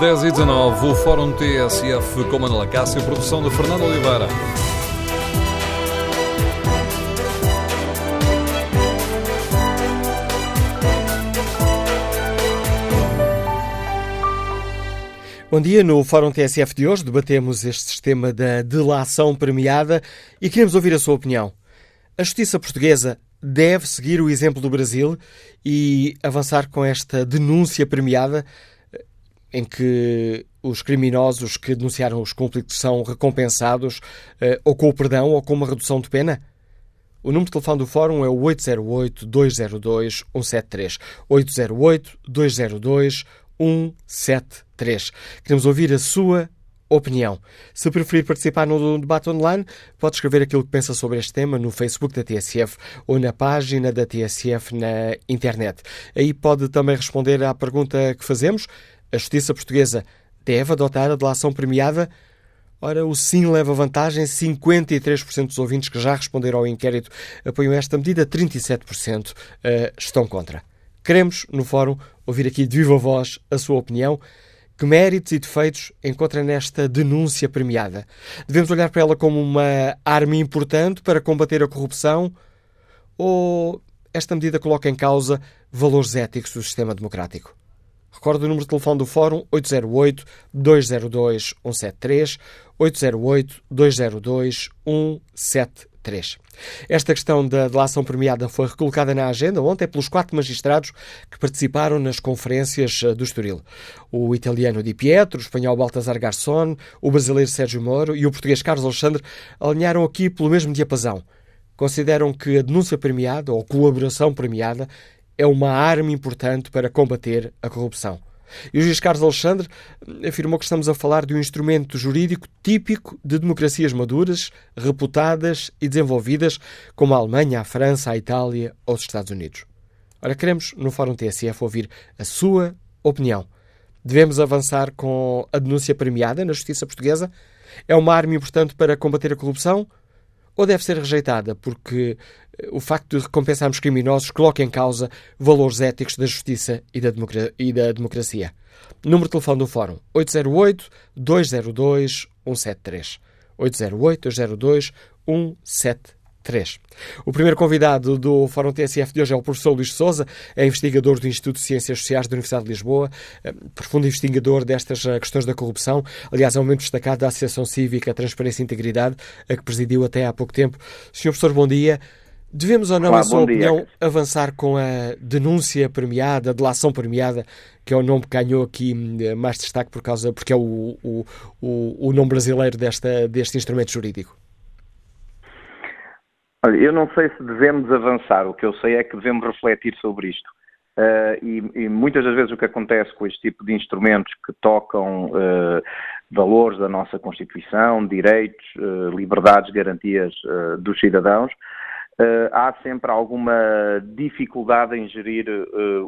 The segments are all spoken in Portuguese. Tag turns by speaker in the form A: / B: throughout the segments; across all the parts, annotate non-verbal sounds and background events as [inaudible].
A: 10 e 19, o Fórum TSF com Manela Cássio, produção de Fernando Oliveira.
B: Bom dia, no Fórum TSF de hoje debatemos este sistema da delação premiada e queremos ouvir a sua opinião. A justiça portuguesa deve seguir o exemplo do Brasil e avançar com esta denúncia premiada em que os criminosos que denunciaram os conflitos são recompensados eh, ou com o perdão ou com uma redução de pena? O número de telefone do Fórum é o 808-202-173. 808-202-173. Queremos ouvir a sua opinião. Se preferir participar no debate online, pode escrever aquilo que pensa sobre este tema no Facebook da TSF ou na página da TSF na internet. Aí pode também responder à pergunta que fazemos. A justiça portuguesa deve adotar a delação premiada? Ora, o sim leva vantagem. 53% dos ouvintes que já responderam ao inquérito apoiam esta medida, 37% eh, estão contra. Queremos, no fórum, ouvir aqui de viva voz a sua opinião. Que méritos e defeitos encontra nesta denúncia premiada? Devemos olhar para ela como uma arma importante para combater a corrupção? Ou esta medida coloca em causa valores éticos do sistema democrático? Recordo o número de telefone do Fórum 808-202-173, 808-202-173. Esta questão da delação premiada foi recolocada na agenda ontem pelos quatro magistrados que participaram nas conferências do Estoril. O italiano Di Pietro, o espanhol Baltasar Garçon, o brasileiro Sérgio Moro e o português Carlos Alexandre alinharam aqui pelo mesmo diapasão. Consideram que a denúncia premiada ou colaboração premiada é uma arma importante para combater a corrupção. E o juiz Carlos Alexandre afirmou que estamos a falar de um instrumento jurídico típico de democracias maduras, reputadas e desenvolvidas, como a Alemanha, a França, a Itália ou os Estados Unidos. Ora, queremos, no Fórum TSF, ouvir a sua opinião. Devemos avançar com a denúncia premiada na justiça portuguesa? É uma arma importante para combater a corrupção? Ou deve ser rejeitada porque o facto de recompensarmos criminosos coloca em causa valores éticos da justiça e da, e da democracia. Número de telefone do Fórum 808-202-173. 808-202-173. O primeiro convidado do Fórum TSF de hoje é o professor Luís Souza, é investigador do Instituto de Ciências Sociais da Universidade de Lisboa, eh, profundo investigador destas eh, questões da corrupção, aliás, é um membro destacado da Associação Cívica Transparência e Integridade, a que presidiu até há pouco tempo. Senhor professor, bom dia. Devemos ou não, Olá, a sua opinião, dia. avançar com a denúncia premiada, a delação premiada, que é o nome que ganhou aqui eh, mais destaque por causa, porque é o, o, o, o nome brasileiro desta, deste instrumento jurídico?
C: Olha, eu não sei se devemos avançar, o que eu sei é que devemos refletir sobre isto. Uh, e, e, muitas das vezes o que acontece com este tipo de instrumentos que tocam uh, valores da nossa Constituição, direitos, uh, liberdades, garantias dos cidadãos, há sempre alguma dificuldade em gerir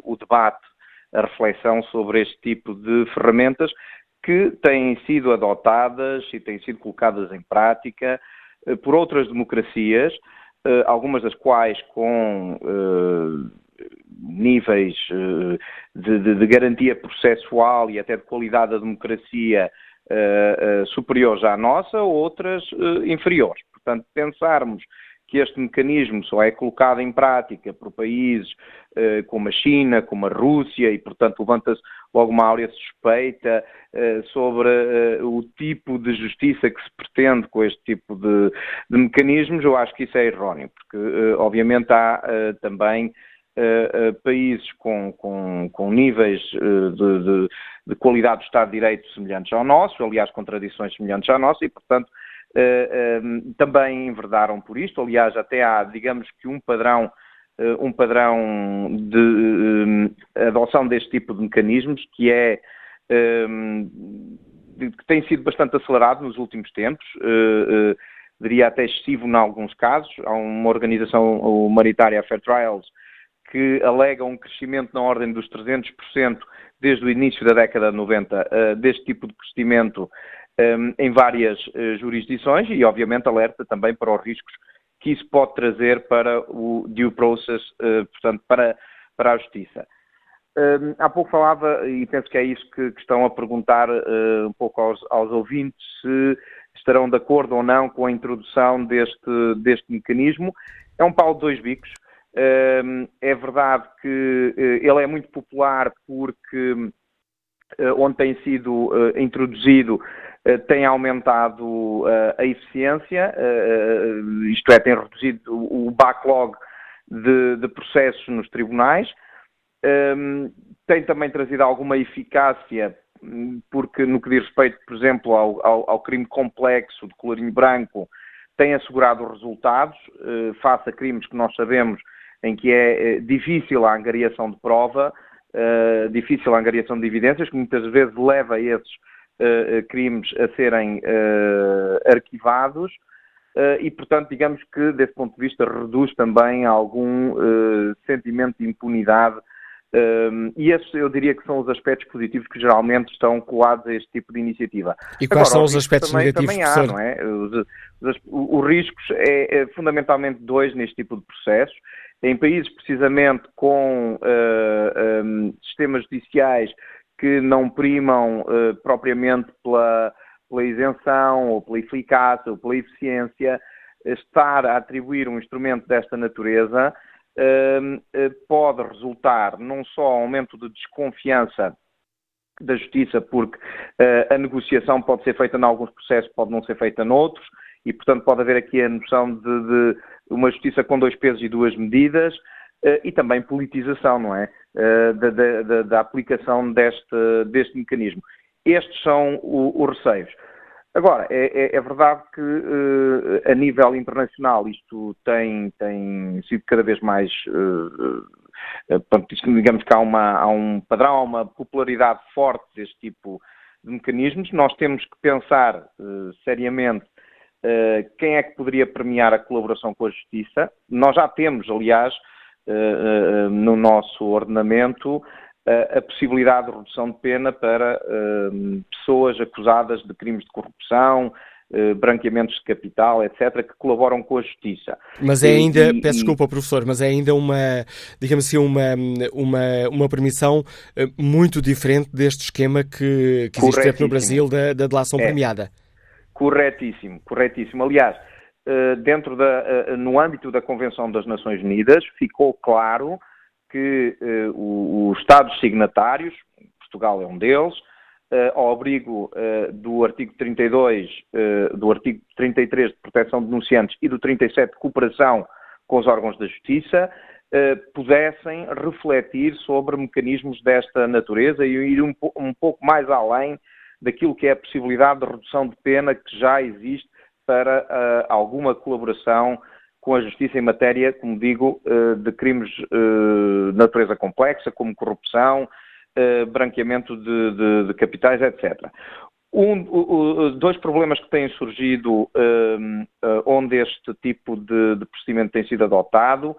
C: o debate, a reflexão sobre este tipo de ferramentas que têm sido adotadas e têm sido colocadas em prática por outras democracias algumas das quais com eh, níveis eh, de, de, de, garantia processual e até de qualidade da democracia superiores à nossa, outras inferiores. Portanto, pensarmos que este mecanismo só é colocado em prática por países eh, como a China, como a Rússia, e, portanto, levanta-se logo uma áurea suspeita eh, sobre eh, o tipo de justiça que se pretende com este tipo de, de mecanismos, eu acho que isso é erróneo, porque, obviamente, há também países com, com, com níveis de, de, de, qualidade do Estado de Direito semelhantes ao nosso, aliás, com tradições semelhantes à nossa, e, portanto, também enverdaram por isto. Aliás, até há, digamos que, um padrão eh, um padrão de uh, adoção deste tipo de mecanismos que é um, que tem sido bastante acelerado nos últimos tempos, uh, diria até excessivo em alguns casos. Há uma organização humanitária, a Fair Trials, que alega um crescimento na ordem dos 300% desde o início da década de 90 deste tipo de procedimento em várias jurisdições e, obviamente, alerta também para os riscos que isso pode trazer para o due process, uh, portanto, para, para a justiça. Uh, há pouco falava, e penso que é isso que, que estão a perguntar uh, um pouco aos, aos, ouvintes, se estarão de acordo ou não com a introdução deste, deste mecanismo. É um pau de dois bicos. Uh, é verdade que ele é muito popular porque onde tem sido introduzido tem aumentado a eficiência, isto é, tem reduzido o backlog de, de processos nos tribunais. Um, tem também trazido alguma eficácia, porque no que diz respeito, por exemplo, ao, ao, ao crime complexo de colorinho branco, tem assegurado resultados face a crimes que nós sabemos em que é difícil a angariação de prova, uh, difícil a angariação de evidências, que muitas vezes leva esses crimes a serem arquivados. e, portanto, digamos que, desse ponto de vista, reduz também algum sentimento de impunidade e esses eu diria que são os aspectos positivos que geralmente estão colados a este tipo de iniciativa.
B: E quais Agora, são os aspectos
C: também,
B: negativos?
C: Também há, não é? Os, os, os riscos é, é, fundamentalmente dois neste tipo de processos. Em países precisamente com uh, um, sistemas judiciais que não primam uh, propriamente pela, pela isenção ou pela eficácia ou pela eficiência, estar a atribuir um instrumento desta natureza eh, pode resultar não só aumento de desconfiança da justiça, porque eh, a negociação pode ser feita em alguns processos, pode não ser feita noutros, e portanto pode haver aqui a noção de, de uma justiça com dois pesos e duas medidas, eh, e também politização, não é? Da, da, da aplicação deste, deste mecanismo. Estes são os receios. Agora, é, é, é verdade que uh, a nível internacional isto tem, tem sido cada vez mais. Uh, digamos que há, uma, há um padrão, há uma popularidade forte deste tipo de mecanismos. Nós temos que pensar seriamente quem é que poderia premiar a colaboração com a justiça. Nós já temos, aliás, no nosso ordenamento a possibilidade de redução de pena para pessoas acusadas de crimes de corrupção, branqueamentos de capital, etc., que colaboram com a justiça.
B: Mas é ainda, e, peço e, desculpa, professor, mas é ainda uma, digamos assim, uma, uma, uma permissão eh, muito diferente deste esquema que, que existe no Brasil da, da delação é. premiada.
C: Corretíssimo, corretíssimo. Aliás, dentro da, no âmbito da Convenção das Nações Unidas, ficou claro que uh, os Estados signatários, Portugal é um deles, ao abrigo do artigo 32, do artigo 33 de proteção de denunciantes e do 37 de cooperação com os órgãos da justiça, pudessem refletir sobre mecanismos desta natureza e ir um pouco mais além daquilo que é a possibilidade de redução de pena que já existe para alguma colaboração com a justiça em matéria, como digo, eh, de crimes eh, de natureza complexa, como corrupção, branqueamento de, de, de capitais, etc. Um, dois problemas que têm surgido onde este tipo de, de, procedimento tem sido adotado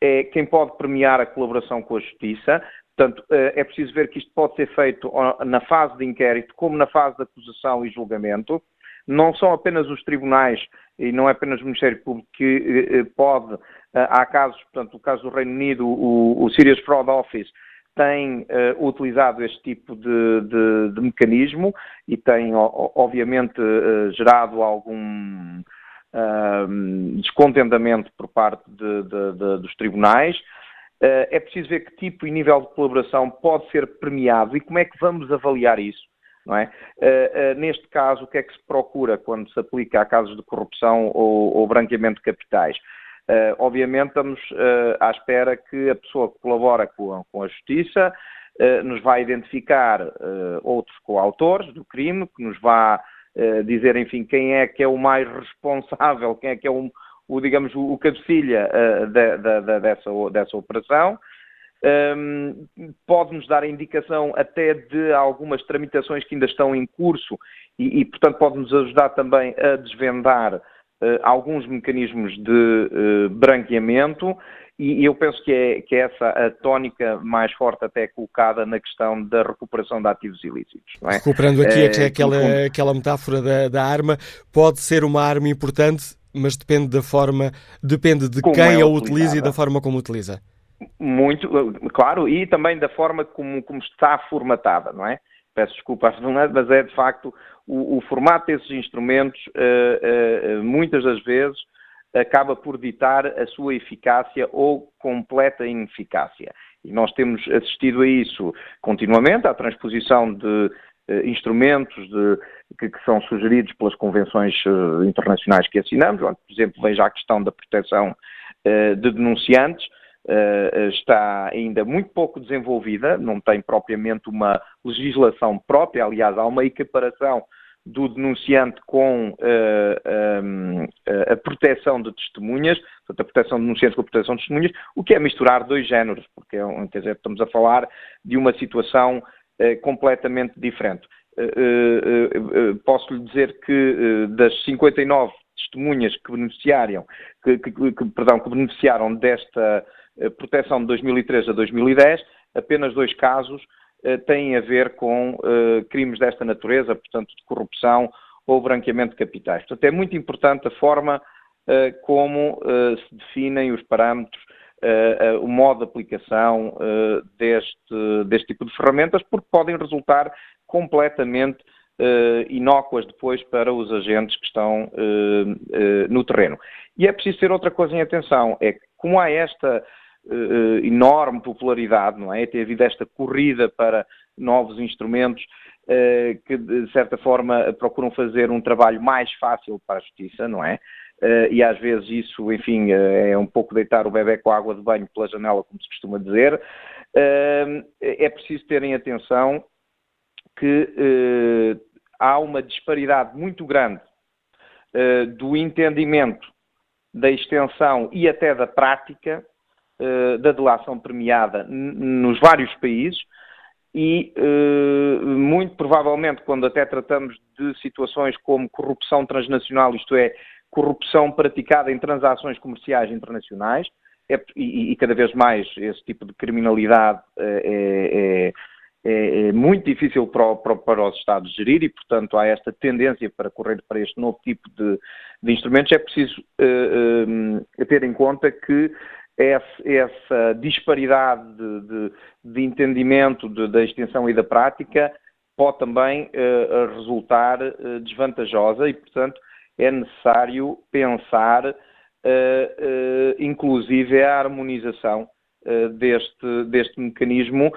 C: é quem pode premiar a colaboração com a justiça. Portanto, é preciso ver que isto pode ser feito na fase de inquérito, como na fase de acusação e julgamento. Não são apenas os tribunais e não é apenas o Ministério Público que eh, eh, pode, eh, há casos, portanto, o caso do Reino Unido, o, o Serious Fraud Office tem uh, utilizado este tipo de, de, de, mecanismo e tem, obviamente, uh, gerado algum uh, descontentamento por parte de, dos tribunais. É preciso ver que tipo e nível de colaboração pode ser premiado e como é que vamos avaliar isso não é? Uh, uh, neste caso, o que é que se procura quando se aplica a casos de corrupção ou, ou branqueamento de capitais? Obviamente estamos à espera que a pessoa que colabora com, com a justiça nos vai identificar outros coautores do crime, que nos vá dizer, enfim, quem é que é o mais responsável, quem é que é o, o digamos, o, cabecilha de, de, de, dessa, dessa operação um, pode-nos dar a indicação até de algumas tramitações que ainda estão em curso e, e portanto, pode-nos ajudar também a desvendar uh, alguns mecanismos de uh, branqueamento e eu penso que é, que é essa a tónica mais forte até colocada na questão da recuperação de ativos ilícitos. É?
B: Recuperando aqui é, aquela, aquela metáfora da, da arma, pode ser uma arma importante, mas depende da forma, depende de como quem é a utiliza e da forma como utiliza.
C: Muito, claro, e também da forma como, como está formatada, não é? Peço desculpa, [laughs] mas é de facto o, o formato desses instrumentos, uh, uh, muitas das vezes, acaba por ditar a sua eficácia ou completa ineficácia. E nós temos assistido a isso continuamente, à transposição de uh, instrumentos de, que, que, são sugeridos pelas convenções internacionais que assinamos, por exemplo, veja a questão da proteção de denunciantes, Uh, está ainda muito pouco desenvolvida, não tem propriamente uma legislação própria, aliás, há uma equiparação do denunciante com uh, um, ehm, a proteção de testemunhas, portanto, a proteção de denunciantes com a proteção de testemunhas, o que é misturar dois géneros, porque é quer dizer, estamos a falar de uma situação uh, completamente diferente. Posso lhe dizer que das 59 testemunhas que beneficiaram, que, que, que, perdão, que beneficiaram desta eh, proteção de 2003 a 2010, apenas dois casos eh, têm a ver com eh, crimes desta natureza, portanto, de corrupção ou branqueamento de capitais. Portanto, é muito importante a forma como se definem os parâmetros, o modo de aplicação deste, deste tipo de ferramentas, porque podem resultar completamente inócuas depois para os agentes que estão no terreno. E é preciso ter outra coisa em atenção, é que como há esta enorme popularidade, não é? Tem havido esta corrida para novos instrumentos que, de certa forma, procuram fazer um trabalho mais fácil para a justiça, não é? E às vezes isso, enfim, é um pouco deitar o bebê com a água de banho pela janela, como se costuma dizer. é preciso terem atenção que há uma disparidade muito grande do entendimento da extensão e até da prática uh, da delação premiada nos vários países e, uh, muito provavelmente, quando até tratamos de situações como corrupção transnacional, isto é, corrupção praticada em transações comerciais internacionais, é, e, e, cada vez mais esse tipo de criminalidade eh, é, é, é, é muito difícil para, para, os Estados gerir e, portanto, há esta tendência para correr para este novo tipo de, de instrumentos. É preciso uh, uh, ter em conta que essa disparidade de, de, de entendimento da extensão e da prática pode também uh, resultar uh, desvantajosa e, portanto, é necessário pensar, uh, inclusive, a harmonização deste, deste mecanismo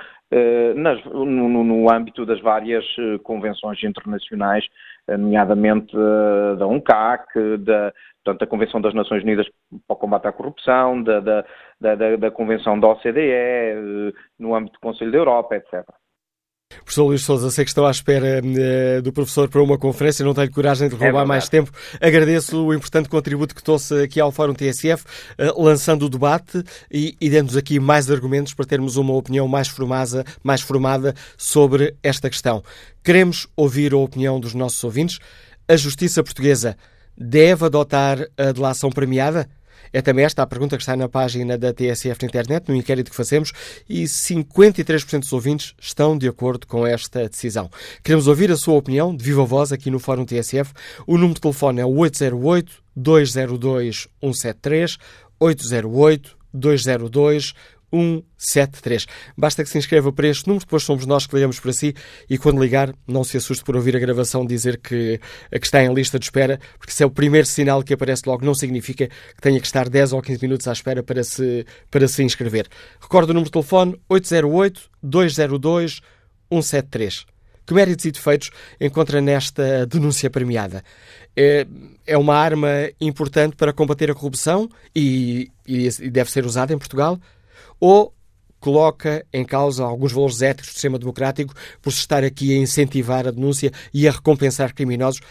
C: nas, no, no, âmbito das várias convenções internacionais, nomeadamente da UNCAC, da, portanto, da Convenção das Nações Unidas para o Combate à Corrupção, da, da, da, da Convenção da OCDE, eh, no âmbito do Conselho da Europa, etc.
B: Professor Luís Souza, sei que estou à espera uh, do professor para uma conferência, não tenho coragem de roubar é mais tempo. Agradeço o importante contributo que trouxe aqui ao Fórum TSF, uh, lançando o debate e, e dando-nos aqui mais argumentos para termos uma opinião mais, formada, mais formada sobre esta questão. Queremos ouvir a opinião dos nossos ouvintes. A justiça portuguesa deve adotar a delação premiada? É também esta a pergunta que está na página da TSF na internet, no inquérito que fazemos, e 53% dos ouvintes estão de acordo com esta decisão. Queremos ouvir a sua opinião, de viva voz, aqui no Fórum TSF. O número de telefone é 808-202-173, 808-202-173. 173. Basta que se inscreva para este número, depois somos nós que ligamos para si e quando ligar, não se assuste por ouvir a gravação dizer que, que está em lista de espera, porque se é o primeiro sinal que aparece logo, não significa que tenha que estar 10 ou 15 minutos à espera para se, para se inscrever. Recordo o número de telefone 808-202-173. Que méritos e defeitos encontra nesta denúncia premiada? É, é uma arma importante para combater a corrupção e, e deve ser usada em Portugal? Ou coloca em causa alguns valores éticos do sistema democrático por se estar aqui a incentivar a denúncia e a recompensar criminosos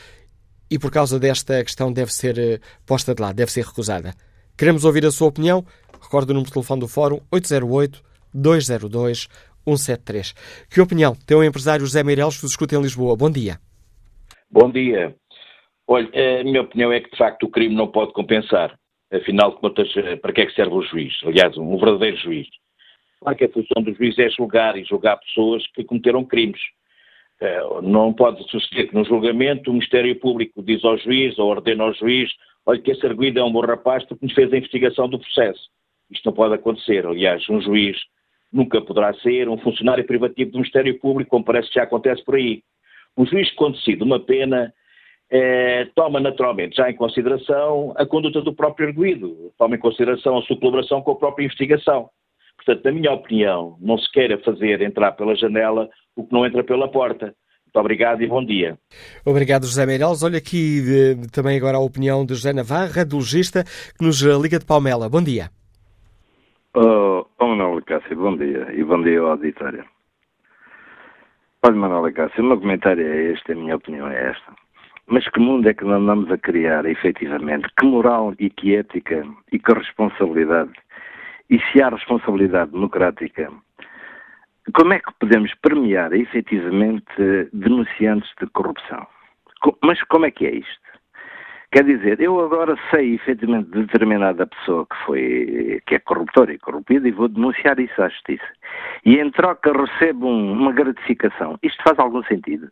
B: e por causa desta questão deve ser eh, posta de lado, deve ser recusada. Queremos ouvir a sua opinião. Recorde o número de telefone do Fórum 808-202-173. Que opinião tem o empresário José Meireles que nos escuta em Lisboa? Bom dia.
D: Bom dia. Olha, a minha opinião é que de facto o crime não pode compensar. Afinal de contas, eh, para que é que serve o juiz? Aliás, um verdadeiro juiz. Claro que a função do juiz é julgar e julgar pessoas que cometeram crimes. Eh, não pode suceder que no julgamento o Ministério Público diz ao juiz ou ordena ao juiz olha que esse arguido é um bom rapaz porque nos fez a investigação do processo. Isto não pode acontecer. Aliás, um juiz nunca poderá ser um funcionário privativo do Ministério Público, como parece que já acontece por aí. Um juiz, quando decide uma pena, eh, toma naturalmente já em consideração a conduta do próprio arguído, toma em consideração a sua colaboração com a própria investigação. Portanto, na minha opinião, não se queira fazer entrar pela janela o que não entra pela porta. Muito obrigado e bom dia.
B: Obrigado, José Meireles. Olha aqui eh, também agora a opinião de José Navarra, radiologista, que nos eh, liga de Palmela. Bom dia.
E: Oh, oh Manuel Cássio, bom dia e bom dia ao auditório. Olha, Manuel Cássio, o meu comentário é este, a minha opinião é esta. Mas que mundo é que andamos a criar, efetivamente? Que moral e que ética e que responsabilidade? E se há responsabilidade democrática, como é que podemos premiar efetivamente denunciantes de corrupção? Mas como é que é isto? Quer dizer, eu agora sei efetivamente de determinada pessoa que foi, que é corruptora e corrompida e vou denunciar isso à justiça. E em troca recebo um, uma gratificação. Isto faz algum sentido?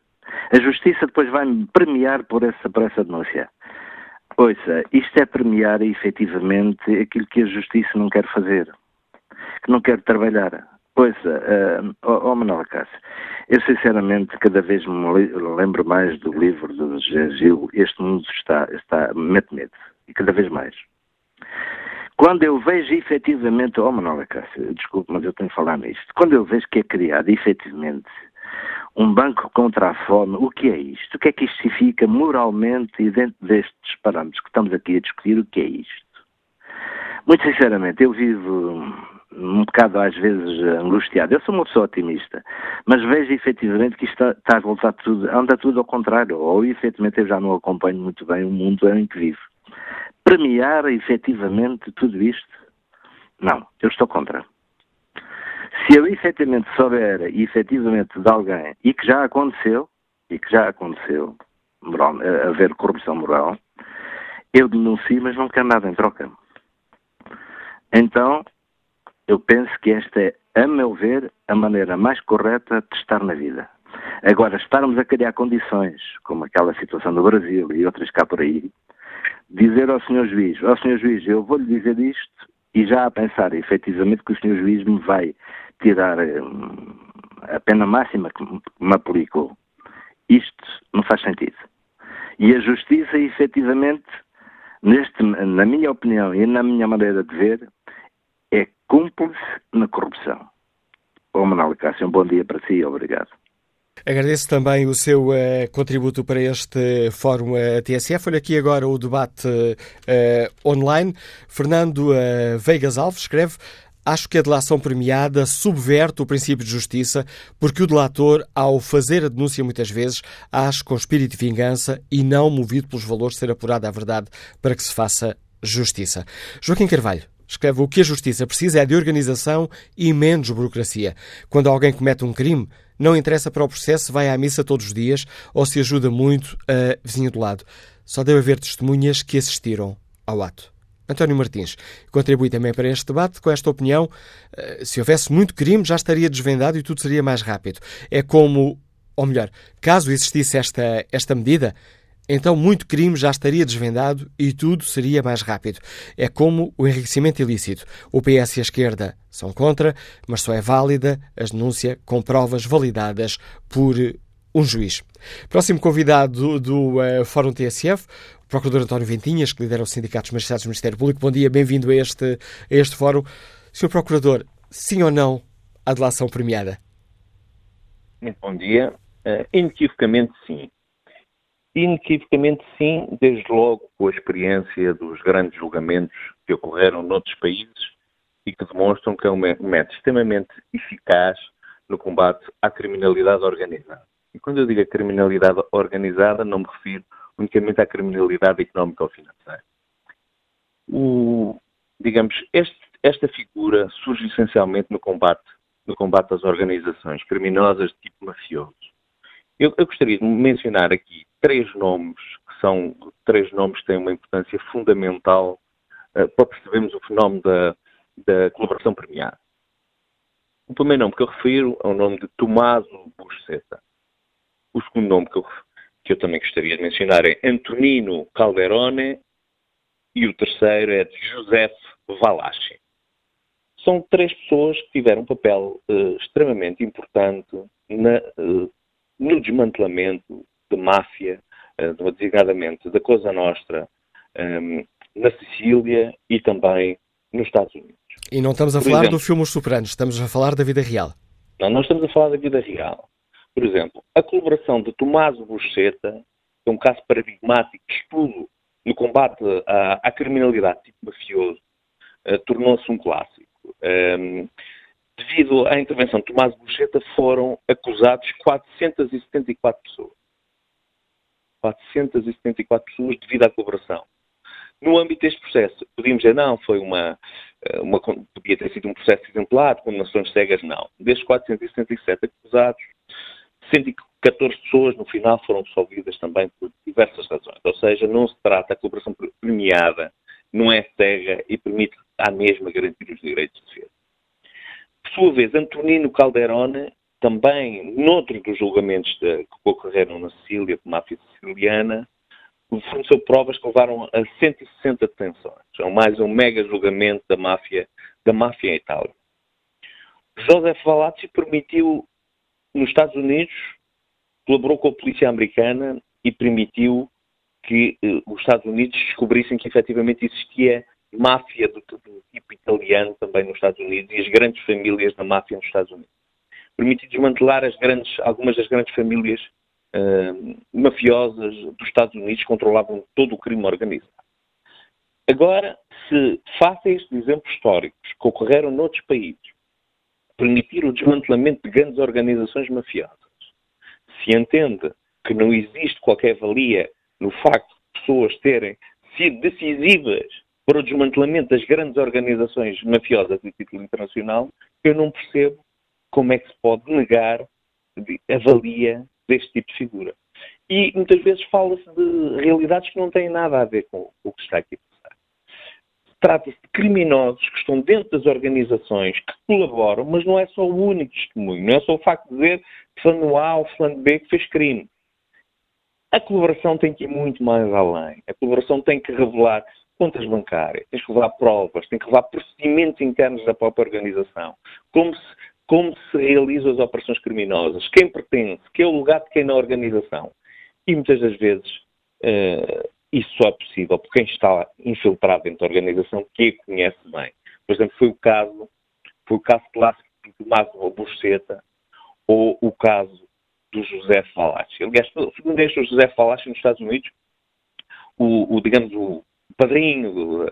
E: A justiça depois vai-me premiar por essa, por essa denúncia. Ouça, isto é premiar efetivamente aquilo que a justiça não quer fazer, que não quer trabalhar. Ouça, uh, oh, oh Manuel Cássio, eu sinceramente cada vez me lembro mais do livro do Gil, Este Mundo está, está mete medo, e cada vez mais. Quando eu vejo efetivamente, oh Manuel Cássio, desculpe, mas eu tenho que falar nisto, quando eu vejo que é criado efetivamente um banco contra a fome, o que é isto? O que é que isto significa moralmente e dentro destes parâmetros que estamos aqui a discutir, o que é isto? Muito sinceramente, eu vivo um bocado às vezes angustiado. Eu sou uma pessoa otimista, mas vejo efetivamente que isto está, a voltar tudo, anda tudo ao contrário, ou efetivamente eu já não acompanho muito bem o mundo em que vivo. Premiar efetivamente tudo isto? Não, eu estou contra. Se eu efetivamente souber efetivamente de alguém, e que já aconteceu, e que já aconteceu, moral, haver corrupção moral, eu denuncio, mas não quero nada em troca. Então, eu penso que esta é, a meu ver, a maneira mais correta de estar na vida. Agora, estarmos a criar condições, como aquela situação do Brasil e outras cá por aí, dizer ao Sr. Juiz, ao Sr. Juiz, eu vou-lhe dizer isto, e já a pensar efetivamente que o Sr. Juiz me vai tirar hum, a pena máxima que me aplicou. Isto não faz sentido. E a justiça, efetivamente, neste, na minha opinião e na minha maneira de ver, é cúmplice na corrupção. Ô Manuel Cássio, um bom dia para si e obrigado.
B: Agradeço também o seu uh, contributo para este Fórum uh, TSF. Olha aqui agora o debate uh, online. Fernando Veigas Alves escreve Acho que a delação premiada subverte o princípio de justiça, porque o delator, ao fazer a denúncia muitas vezes, age com espírito de vingança e não movido pelos valores de ser apurada a verdade para que se faça justiça. Joaquim Carvalho, escreve o que a justiça precisa é de organização e menos burocracia. Quando alguém comete um crime, não interessa para o processo se vai à missa todos os dias ou se ajuda muito a vizinho do lado. Só deve haver testemunhas que assistiram ao ato. António Martins contribui também para este debate com esta opinião. Eh, se houvesse muito crime, já estaria desvendado e tudo seria mais rápido. É como, ou melhor, caso existisse esta, esta medida, então muito crime já estaria desvendado e tudo seria mais rápido. É como o enriquecimento ilícito. O PS e a esquerda são contra, mas só é válida a denúncia com provas validadas por um juiz. Próximo convidado do, do uh, Fórum TSF, o Procurador António Ventinhas, que lidera o Sindicato dos Magistrados do Ministério Público. Bom dia, bem-vindo a este, a este Fórum. Sr. Procurador, sim ou não à delação premiada?
F: Muito bom dia. Uh, inequivocamente sim. Inequivocamente sim, desde logo com a experiência dos grandes julgamentos que ocorreram noutros países e que demonstram que é um método extremamente eficaz no combate à criminalidade organizada. E quando eu digo a criminalidade organizada, não me refiro unicamente à criminalidade económica ou financeira. O, digamos, este, esta figura surge essencialmente no combate, no combate às organizações criminosas de tipo mafioso. Eu, eu gostaria de mencionar aqui três nomes que são três nomes que têm uma importância fundamental uh, para percebermos o fenómeno da, da colaboração premiada. O primeiro nome que eu refiro é o nome de Tommaso Buscetta. O segundo nome que eu, que eu também gostaria de mencionar é Antonino Calderone e o terceiro é de José Valachi. são três pessoas que tiveram um papel uh, extremamente importante na, uh, no desmantelamento de máfia, uh, designadamente da Cosa Nostra, um, na Sicília e também nos Estados Unidos.
B: E não estamos a Por falar exemplo, do filme Os Sopranos, estamos a falar da vida real.
F: Não, nós estamos a falar da vida real. Por exemplo, a colaboração de Tomás Bucheta, é um caso paradigmático estudo no combate à, à criminalidade tipo mafioso, uh, tornou-se um clássico. Um, ehm, devido à intervenção de Tomás Bucheta, foram acusados 474 pessoas. 474 pessoas devido à colaboração. No âmbito deste processo, podíamos dizer, não, foi uma, eh, uma podia ter sido um processo exemplar, com nações cegas, não. Destes 477 acusados, 114 pessoas no final foram absolvidas também por diversas razões. Ou seja, não se trata, a cooperação premiada não é cega e permite à mesma garantir os direitos de defesa. Por sua vez, Antonino Calderone, também noutro dos julgamentos de, que ocorreram na Sicília, de máfia siciliana, forneceu provas que levaram a 160 detenções. É mais um mega julgamento da máfia, da máfia em Itália. José Valazzi permitiu, nos Estados Unidos, colaborou com a polícia americana e permitiu que eh, os Estados Unidos descobrissem que efetivamente existia máfia do, do, tipo italiano também nos Estados Unidos e as grandes famílias da máfia nos Estados Unidos. Permitiu desmantelar grandes, algumas das grandes famílias uh, mafiosas dos Estados Unidos que controlavam todo o crime organizado. Agora, se face a estes exemplos históricos que ocorreram noutros países, permitir o desmantelamento de grandes organizações mafiosas, se entende que não existe qualquer valia no facto de pessoas terem sido decisivas para o desmantelamento das grandes organizações mafiosas de título internacional, eu não percebo como é que se pode negar a valia deste tipo de figura. E muitas vezes fala-se de realidades que não têm nada a ver com o que está aqui. Trata-se de criminosos que estão dentro das organizações, que colaboram, mas não é só o único testemunho, não é só o facto de dizer fulano A ou fulano B que fez crime. A colaboração tem que ir muito mais além. A colaboração tem que revelar contas bancárias, tem que revelar provas, tem que revelar procedimentos internos da própria organização. Como se, como se realizam as operações criminosas, quem pertence, que é o lugar de quem na organização. E muitas das vezes uh, isso só é possível por quem está infiltrado dentro da organização, que a conhece bem. Por exemplo, foi o caso, foi o caso clássico de Tomás Buceta ou o caso do José Falachi. Aliás, segundo este José Falachi nos Estados Unidos, o, o digamos, o padrinho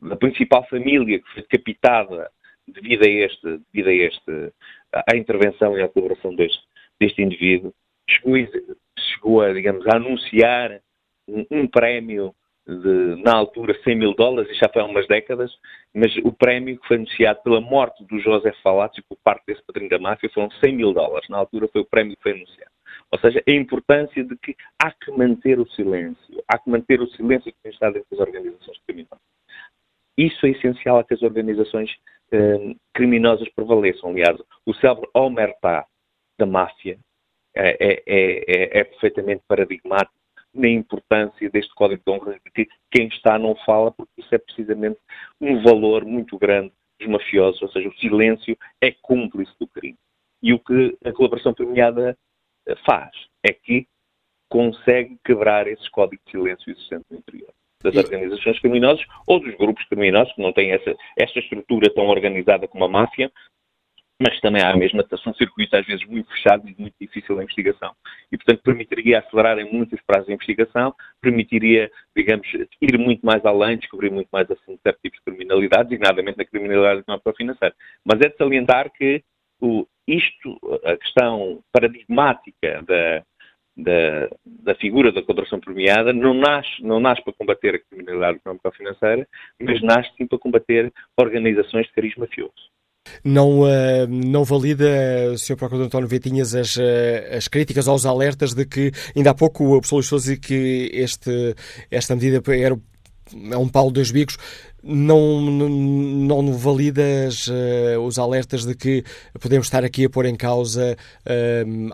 F: da principal família que foi decapitada devido a este, devido a este, à intervenção e à colaboração deste, deste indivíduo, chegou, chegou a, digamos, a anunciar um, prémio de, na altura, 100 mil dólares, e já foi há umas décadas, mas o prémio que foi anunciado pela morte do José Falazzi por parte desse padrinho da máfia foram 100 mil dólares. Na altura foi o prémio que foi anunciado. Ou seja, a importância de que há que manter o silêncio. Há que manter o silêncio que tem estado dentro das organizações criminosas. Isso é essencial a que as organizações eh, criminosas prevaleçam. Aliás, o célebre Omertá da máfia é, é, é, é perfeitamente paradigmático na importância deste código de honra que quem está não fala, porque isso é precisamente um valor muito grande dos mafiosos, ou seja, o silêncio é cúmplice do crime. E o que a colaboração premiada eh, faz é que consegue quebrar esses códigos de silêncio existentes no interior das organizações criminosas ou dos grupos criminosos que não têm essa, esta estrutura tão organizada como a máfia, mas também há a mesma, são circuitos às vezes muito fechados e muito difícil a investigação. E, portanto, permitiria acelerar em muitos prazos de investigação, permitiria, digamos, ir muito mais além, descobrir muito mais a fundo certos tipos de criminalidade, designadamente na criminalidade económica financeira. Mas é de salientar que o, isto, a questão paradigmática da, da, da, figura da contração premiada não nasce, não nasce para combater a criminalidade económica financeira, mas nasce sim para combater organizações de cariz mafioso.
B: Não, uh, não valida, Sr. Procurador António Vitinhas, as, uh, as críticas aos alertas de que, ainda há pouco, o Absoluto Sousa que este, esta medida era é um pau dos bicos, não, não, não validas uh, os alertas de que podemos estar aqui a pôr em causa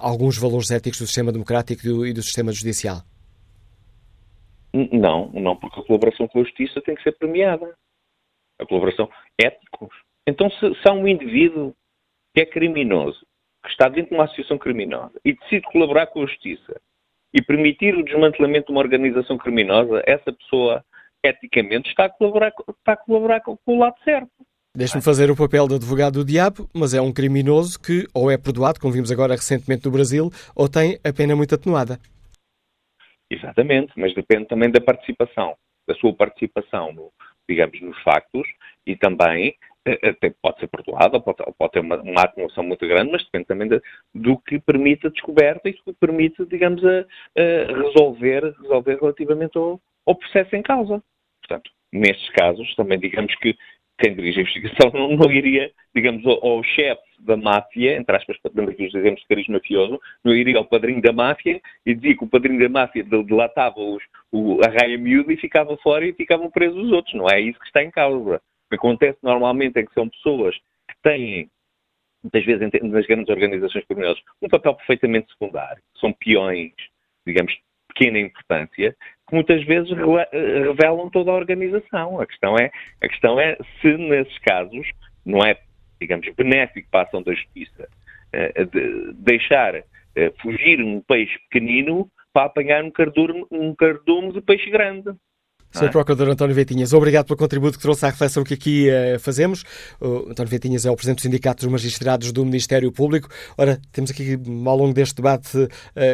B: alguns valores éticos do sistema democrático e do, e do sistema judicial?
F: Não, não, porque a colaboração com a justiça tem que ser premiada. A colaboração éticos Então, se, se há um indivíduo que é criminoso, que está dentro de uma associação criminosa e decide colaborar com a justiça e permitir o desmantelamento de uma organização criminosa, essa pessoa, eticamente, está a colaborar, está a colaborar com, com o lado certo.
B: Deixe-me fazer o papel de advogado do diabo, mas é um criminoso que ou é perdoado, como vimos agora recentemente no Brasil, ou tem a pena muito atenuada.
F: Exatamente, mas depende também da participação, da sua participação, no, digamos, nos factos e também até pode ser perdoado, pode, pode ter uma, uma atenuação muito grande, mas depende também de, do que permite a descoberta e do que permite, digamos, a, a resolver, resolver relativamente ao, ao processo em causa. Portanto, nestes casos, também digamos que quem dirige a investigação [laughs] não, não iria, digamos, ao, ao chefe da máfia, entre aspas, dando aqui os exemplos de cariz mafioso, não iria ao padrinho da máfia e dizia que o padrinho da máfia delatava os, o, a raia miúda e ficava fora e ficavam presos os outros. Não é isso que está em causa. O que acontece normalmente é que são pessoas que têm, muitas vezes nas grandes organizações criminosas, um papel perfeitamente secundário. São peões, digamos, de pequena importância, que muitas vezes eh, revelam toda a organização. A questão é, a questão é se nesses casos não é, digamos, benéfico para a ação da justiça eh, de deixar eh, fugir um peixe pequenino para apanhar um cardume, um cardume de peixe grande.
B: Sr. É? Procurador António Ventinhas, obrigado pelo contributo que trouxe à reflexão que aqui uh, fazemos. O António Ventinhas é o Presidente do Sindicato dos Magistrados do Ministério Público. Ora, temos aqui, ao longo deste debate, uh,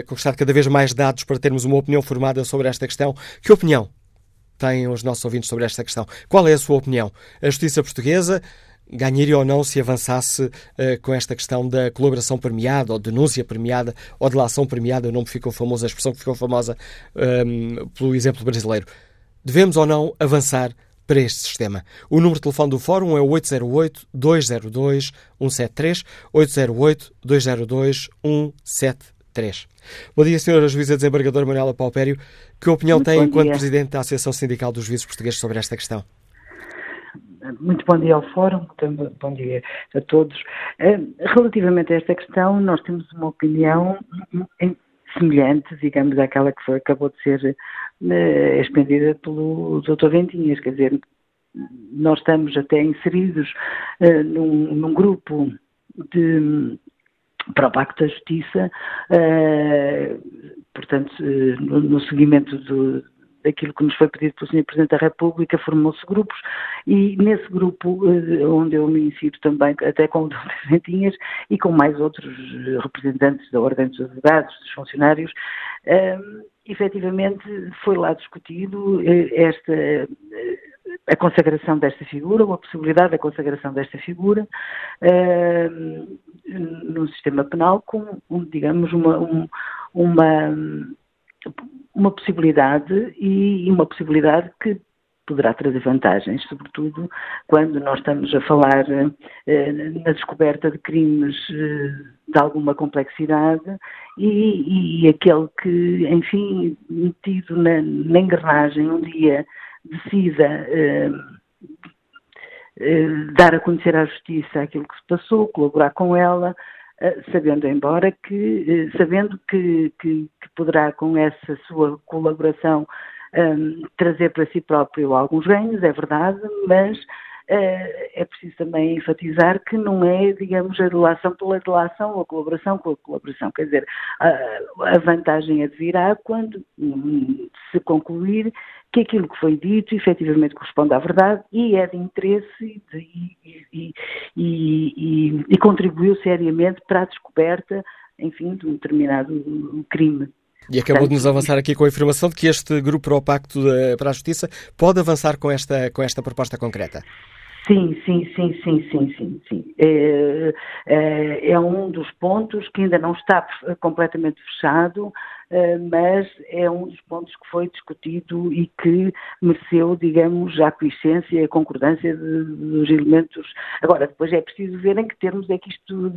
B: conquistado cada vez mais dados para termos uma opinião formada sobre esta questão. Que opinião têm os nossos ouvintes sobre esta questão? Qual é a sua opinião? A justiça portuguesa ganharia ou não se avançasse uh, com esta questão da colaboração premiada, ou denúncia premiada, ou delação premiada, o nome ficou famoso, a expressão que ficou famosa um, pelo exemplo brasileiro. Devemos ou não avançar para este sistema. O número de telefone do Fórum é o 808-202-173, 808-202-173. Bom dia, Sra. Juíza Desembargadora Manuela Paupério. Que opinião Muito tem enquanto dia. Presidente da Associação Sindical dos Juízes Portugueses sobre esta questão?
G: Muito bom dia ao Fórum, bom dia a todos. Eh, relativamente a esta questão, nós temos uma opinião semelhante, digamos, àquela que foi, acabou de ser uh, expendida pelo Dr. Ventinhas, quer dizer, nós estamos até inseridos uh, num, num, grupo de para o Pacto da Justiça, uh, portanto, no, no seguimento do, daquilo que nos foi pedido pelo Sr. Presidente da República, formou-se grupos e nesse grupo, eh, onde eu me insiro também, até com o [laughs] Dr. Ventinhas e com mais outros representantes da Ordem dos Advogados, dos funcionários, um, efetivamente foi lá discutido eh, esta eh, a consagração desta figura, ou a possibilidade da consagração desta figura uh, no sistema penal com, digamos, uma, um, uma uma possibilidade e uma possibilidade que poderá trazer vantagens, sobretudo quando nós estamos a falar eh, na descoberta de crimes eh, de alguma complexidade e, e, aquele que, enfim, metido na, na engrenagem um dia decida eh, eh dar a conhecer à justiça aquilo que se passou, colaborar com ela, sabendo embora que, eh, sabendo que, que, que poderá com essa sua colaboração um, ehm, trazer para si próprio alguns ganhos, é verdade, mas é preciso também enfatizar que não é, digamos, a delação pela delação ou a colaboração pela colaboração. Quer dizer, a, a vantagem advirá quando um, se concluir que aquilo que foi dito efetivamente corresponde à verdade e é de interesse e, e, e, contribuiu seriamente para a descoberta, enfim, de um determinado crime.
B: E acabou de nos avançar aqui com a informação de que este grupo para o Pacto para a Justiça pode avançar com esta, com esta proposta concreta.
G: Sim, sim, sim, sim, sim, sim, sim. É, é, é, um dos pontos que ainda não está completamente fechado, mas é um dos pontos que foi discutido e que mereceu, digamos, a aquiescência e a concordância de, dos elementos. Agora, depois é preciso ver em que termos é que isto,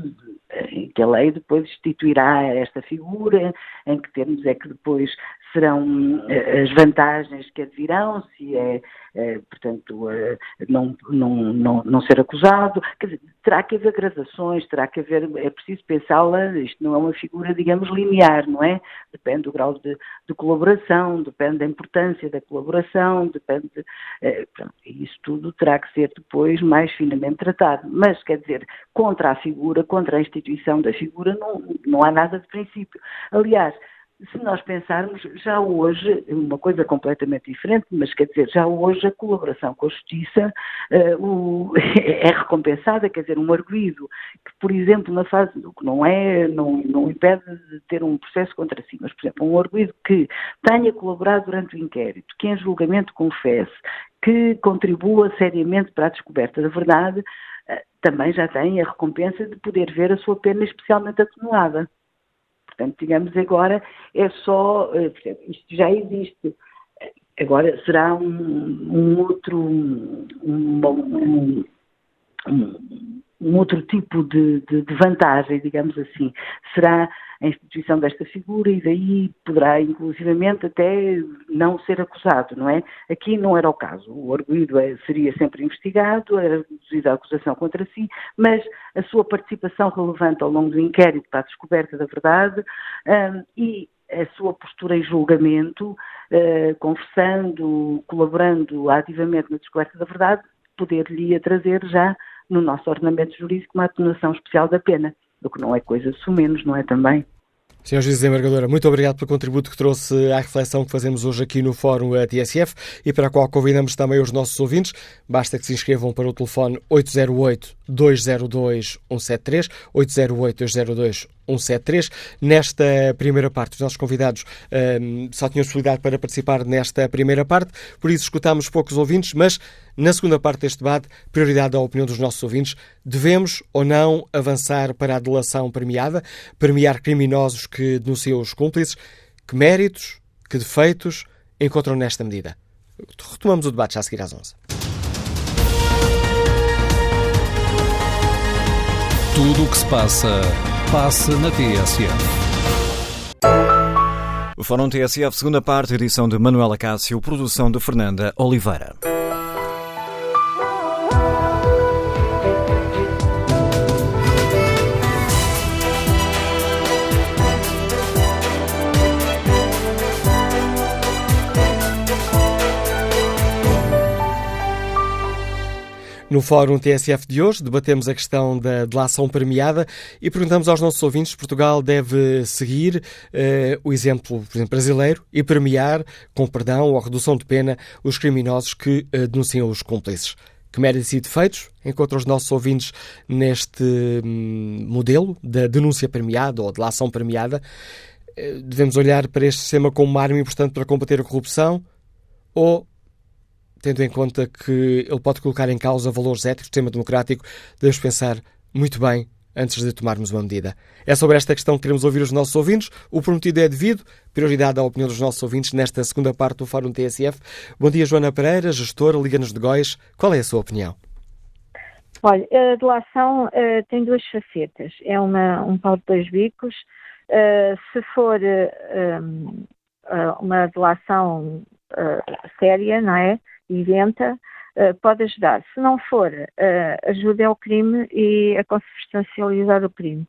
G: em que a lei depois instituirá esta figura, em que termos é que depois serão eh, as vantagens que advirão, se é, é portanto, é, não, não, não, não ser acusado. Quer dizer, terá que haver gradações, terá que haver, é preciso pensá-la, isto não é uma figura, digamos, linear, não é? Depende do grau de, de colaboração, depende da importância da colaboração, depende. Eh, pronto, isso tudo terá que ser depois mais finamente tratado. Mas, quer dizer, contra a figura, contra a instituição da figura, não, não há nada de princípio. Aliás, se nós pensarmos, já hoje, uma coisa completamente diferente, mas quer dizer, já hoje a colaboração com a Justiça uh, o, [laughs] é recompensada, quer dizer, um arguído que, por exemplo, na fase, o que não é, não, não impede de ter um processo contra si, mas, por exemplo, um arguído que tenha colaborado durante o inquérito, que em julgamento confesse, que contribua seriamente para a descoberta da verdade, uh, também já tem a recompensa de poder ver a sua pena especialmente atenuada. Portanto, digamos, agora é só, eh, isto já existe. Agora será um, um outro, um, um, um, outro tipo de, de, de vantagem, digamos assim. Será a instituição desta figura e daí poderá, inclusivamente, até não ser acusado, não é? Aqui não era o caso. O arguído é, seria sempre investigado, era reduzida a acusação contra si, mas a sua participação relevante ao longo do inquérito para a descoberta da verdade um, e a sua postura em julgamento, uh, conversando, colaborando ativamente na descoberta da verdade, poder-lhe trazer já no nosso ordenamento jurídico uma atenuação especial da pena o que não é coisa sumenos, não é também?
B: Sr. Juiz Desembargadora, muito obrigado pelo contributo que trouxe à reflexão que fazemos hoje aqui no Fórum TSF e para a qual convidamos também os nossos ouvintes. Basta que se inscrevam para o telefone 808-202-173, 808-202-173. 173. Nesta primeira parte, os nossos convidados um, só tinham possibilidade para participar nesta primeira parte, por isso escutámos poucos ouvintes, mas na segunda parte deste debate, prioridade à opinião dos nossos ouvintes. Devemos ou não avançar para a delação premiada, premiar criminosos que denunciam os cúmplices? Que méritos, que defeitos encontram nesta medida? Retomamos o debate já a seguir às 11.
A: Tudo o que se passa Passe na TSF.
H: O Fórum TSF, segunda parte, edição de Manuela Cássio, produção de Fernanda Oliveira.
B: No Fórum TSF de hoje, debatemos a questão da delação premiada e perguntamos aos nossos ouvintes se Portugal deve seguir uh, o exemplo, por exemplo, brasileiro e premiar, com perdão ou redução de pena, os criminosos que uh, denunciam os cúmplices. Que méritos e defeitos encontram os nossos ouvintes neste hum, modelo da denúncia premiada ou delação premiada? Uh, devemos olhar para este sistema como uma arma importante para combater a corrupção ou tendo em conta que ele pode colocar em causa valores éticos sistema democrático, devemos pensar muito bem antes de tomarmos uma medida. É sobre esta questão que queremos ouvir os nossos ouvintes. O prometido é devido. Prioridade à opinião dos nossos ouvintes nesta segunda parte do Fórum TSF. Bom dia, Joana Pereira, gestora, Liga-nos de Góis. Qual é a sua opinião?
I: Olha, a delação uh, tem duas facetas. É uma, um pau de dois bicos. Uh, se for uh, uma delação séria, não é? Isenta, uh, pode ajudar. Se não for, uh, ajuda ao crime e a consubstancializar o crime.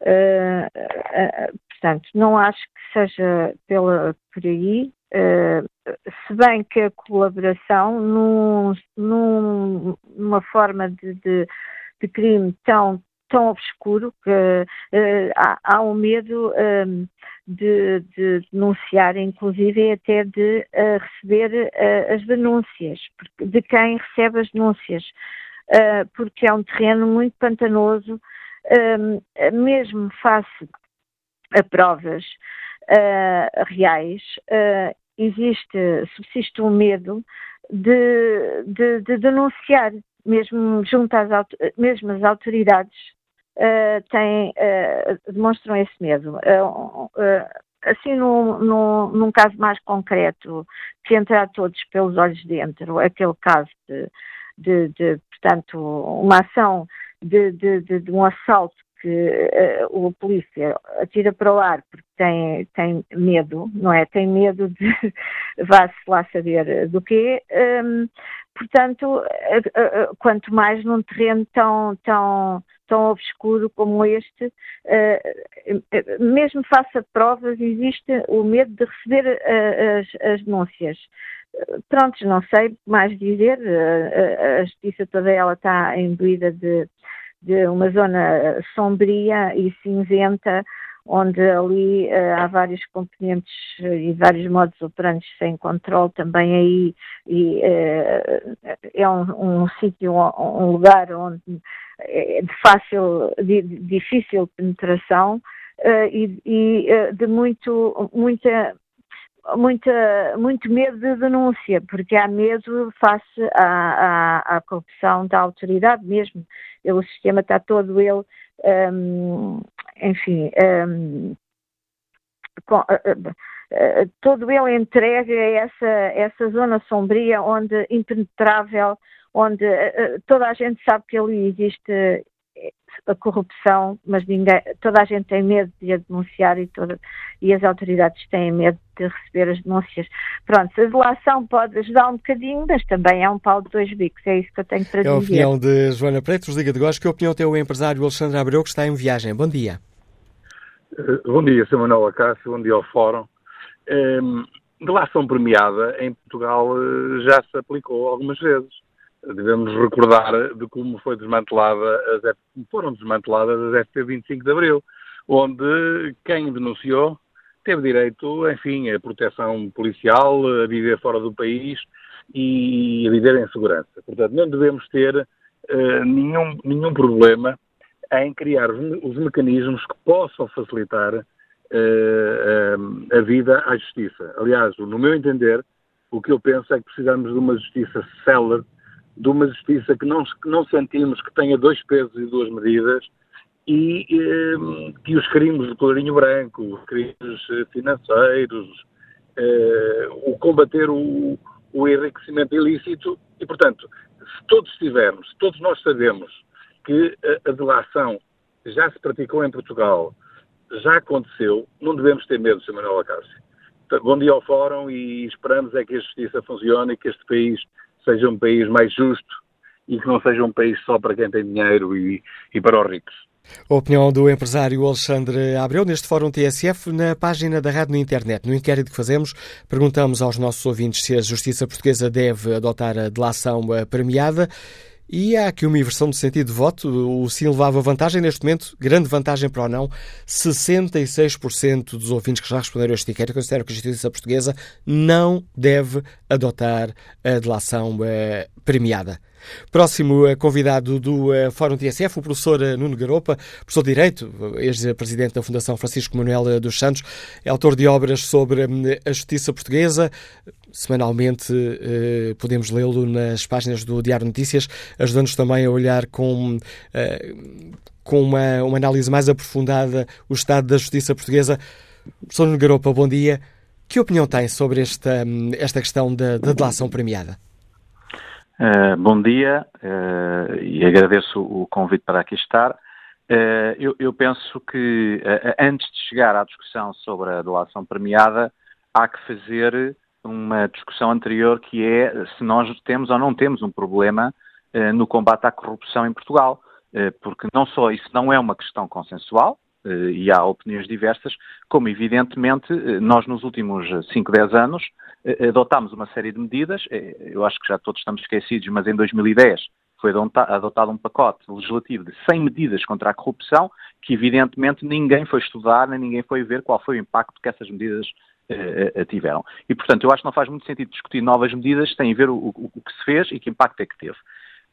I: Uh, portanto, não acho que seja pela, por aí, se bem que a colaboração num, num, numa forma de, de, de crime tão tão obscuro que uh, há, há um medo um, de, de, denunciar, inclusive e até de uh, receber uh, as denúncias, de quem recebe as denúncias, porque é um terreno muito pantanoso, mesmo face a provas reais, existe, subsiste um medo de, de, de denunciar mesmo junto às mesmo as autoridades têm, uh, demonstram esse medo. Uh, assim, num, num, num, caso mais concreto, que entra a todos pelos olhos dentro, aquele caso de, de, de portanto, uma ação de, de, um assalto que uh, o polícia atira para o ar porque tem, tem medo, não é? Tem medo de [laughs] vá-se lá saber do quê. Um, portanto, uh, uh, quanto mais num terreno tão, tão, tão obscuro como este, mesmo face a provas, existe o medo de receber as, as denúncias. Prontos, não sei mais dizer, a justiça toda ela está imbuída de, de uma zona sombria e cinzenta, onde ali uh, há vários componentes e vários modos operantes sem controle também aí e uh, é um, um sítio, um lugar onde é de fácil, de, de difícil penetração uh, e, e de muito, muita muita, muito medo de denúncia, porque há medo face à, à, à corrupção da autoridade mesmo. O sistema está todo ele um, enfim, um, com, uh, uh, todo ele entregue a essa, essa zona sombria onde impenetrável, onde toda a gente sabe que ali existe a corrupção, mas ninguém, toda a gente tem medo de a denunciar e, toda, e as autoridades têm medo de receber as denúncias. Pronto, a delação pode ajudar um bocadinho, mas também é um pau de dois bicos, é isso que eu tenho para dizer.
B: É a opinião de Joana Pretos, Liga de Góis. Que opinião tem o empresário Alexandre Abreu, que está em viagem? Bom dia.
J: Eh, bom dia, Sr. Manuel Acácio, bom dia ao Fórum. Um, delação premiada em Portugal eh, já se aplicou algumas vezes devemos recordar de como foi desmantelada as, foram desmanteladas as FP 25 de Abril, onde quem denunciou teve direito, enfim, a proteção policial, a viver fora do país e a viver em segurança. Portanto, não devemos ter uh, nenhum, nenhum problema em criar os mecanismos que possam facilitar uh, a vida à justiça. Aliás, no meu entender, o que eu penso é que precisamos de uma justiça célere de uma justiça que não, que não sentimos que tenha dois pesos e duas medidas e eh, que os crimes do colorinho branco, os crimes eh, financeiros, eh, o combater o, o, enriquecimento ilícito e, portanto, se todos tivermos, se todos nós sabemos que a, a delação já se praticou em Portugal, já aconteceu, não devemos ter medo, Sr. Manuel Acácio. Bom dia ao Fórum e esperamos é que a justiça funcione e que este país seja um país mais justo e que não seja um país só para quem tem dinheiro e, e para os ricos.
B: A opinião do empresário Alexandre Abreu neste Fórum TSF na página da rádio na internet. No inquérito que fazemos, perguntamos aos nossos ouvintes se a justiça portuguesa deve adotar a delação premiada. E há aqui uma inversão de sentido de voto. O sim levava vantagem neste momento, grande vantagem para o não. 66% dos ouvintes que já responderam a este inquérito consideram que a justiça portuguesa não deve adotar a delação eh, premiada. Próximo eh, convidado do eh, Fórum TSF, o professor eh, Nuno Garopa, professor de Direito, ex-presidente da Fundação Francisco Manuel dos Santos, é autor de obras sobre a justiça portuguesa. Semanalmente podemos lê-lo nas páginas do Diário Notícias, ajudando-nos também a olhar com, com uma, uma análise mais aprofundada o estado da justiça portuguesa. Professor Nuno Garopa, bom dia. Que opinião tem sobre esta, esta questão da, da delação premiada?
K: Uh, bom dia uh, e agradeço o convite para aqui estar. Uh, eu, eu, penso que antes de chegar à discussão sobre a doação premiada, há que fazer uma discussão anterior que é se nós temos ou não temos um problema no combate à corrupção em Portugal. porque não só isso não é uma questão consensual, e há opiniões diversas, como evidentemente nós nos últimos 5, 10 anos eh, adotámos uma série de medidas, eh, eu acho que já todos estamos esquecidos, mas em 2010 foi adotado um pacote legislativo de 100 medidas contra a corrupção, que evidentemente ninguém foi estudar, nem ninguém foi ver qual foi o impacto que essas medidas tiveram. E, portanto, eu acho que não faz muito sentido discutir novas medidas sem ver o, o, o que se fez e que impacto é que teve.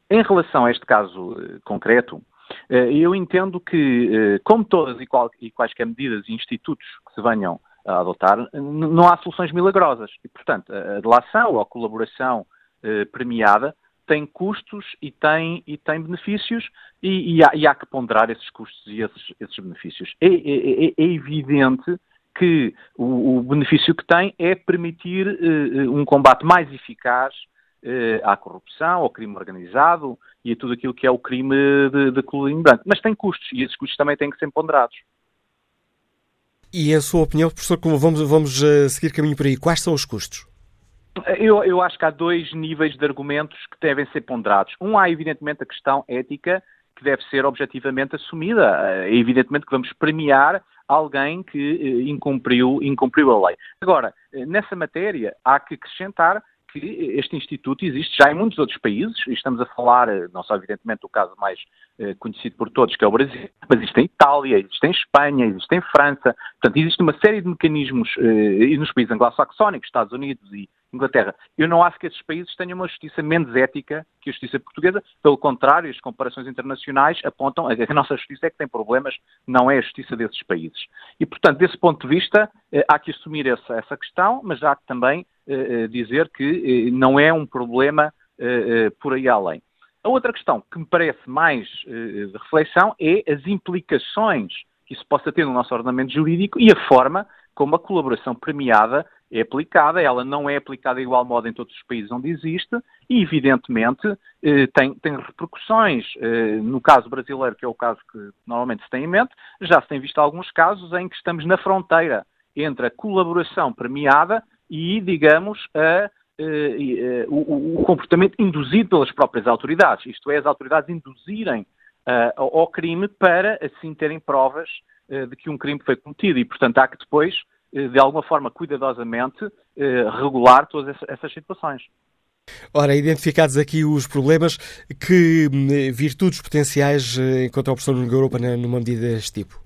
K: Em relação a este caso concreto, eu entendo que, como todas e, qual, e quaisquer medidas e institutos que se venham a adotar, não há soluções milagrosas. E, portanto, a delação ou a colaboração eh, premiada tem custos e tem, e tem benefícios e, e, há, e há, que ponderar esses custos e esses, esses benefícios. É, é, é, é evidente que o, o, benefício que tem é permitir eh, um combate mais eficaz eh, à corrupção, ao crime organizado e a tudo aquilo que é o crime de, de colorinho branco. Mas tem custos e esses custos também têm que ser ponderados.
B: E a sua opinião, professor, como vamos, vamos uh, seguir caminho por aí, quais são os custos?
K: Eu, eu, acho que há dois níveis de argumentos que devem ser ponderados. Um, há evidentemente a questão ética, que deve ser objetivamente assumida. É evidentemente que vamos premiar alguém que incumpriu, incumpriu a lei. Agora, nessa matéria, há que acrescentar que este instituto existe já em muitos outros países, e estamos a falar, não só evidentemente do caso mais eh, conhecido por todos, que é o Brasil, mas existe em Itália, existe em Espanha, existe em França, portanto existe uma série de mecanismos, eh, e nos países anglo-saxónicos, Estados Unidos e Inglaterra. Eu não acho que esses países tenham uma justiça menos ética que a justiça portuguesa, pelo contrário, as comparações internacionais apontam a que a nossa justiça é que tem problemas, não é a justiça desses países. E, portanto, desse ponto de vista, eh, há que assumir essa, essa questão, mas há que também eh, eh, dizer que eh, não é um problema por aí além. A outra questão que me parece mais de reflexão é as implicações que isso possa ter no nosso ordenamento jurídico e a forma como a colaboração premiada é aplicada. Ela não é aplicada de igual modo em todos os países onde existe e, evidentemente, tem, tem repercussões. No caso brasileiro, que é o caso que normalmente se tem em mente, já se tem visto alguns casos em que estamos na fronteira entre a colaboração premiada e, digamos, a, uh, uh, o, o, comportamento induzido pelas próprias autoridades, isto é, as autoridades induzirem uh, ao crime para assim terem provas de que um crime foi cometido e, portanto, há que depois, de alguma forma, cuidadosamente, regular todas essas situações.
B: Ora, identificados aqui os problemas, que hum, virtudes potenciais encontra a professor Nuno Europa numa medida deste tipo?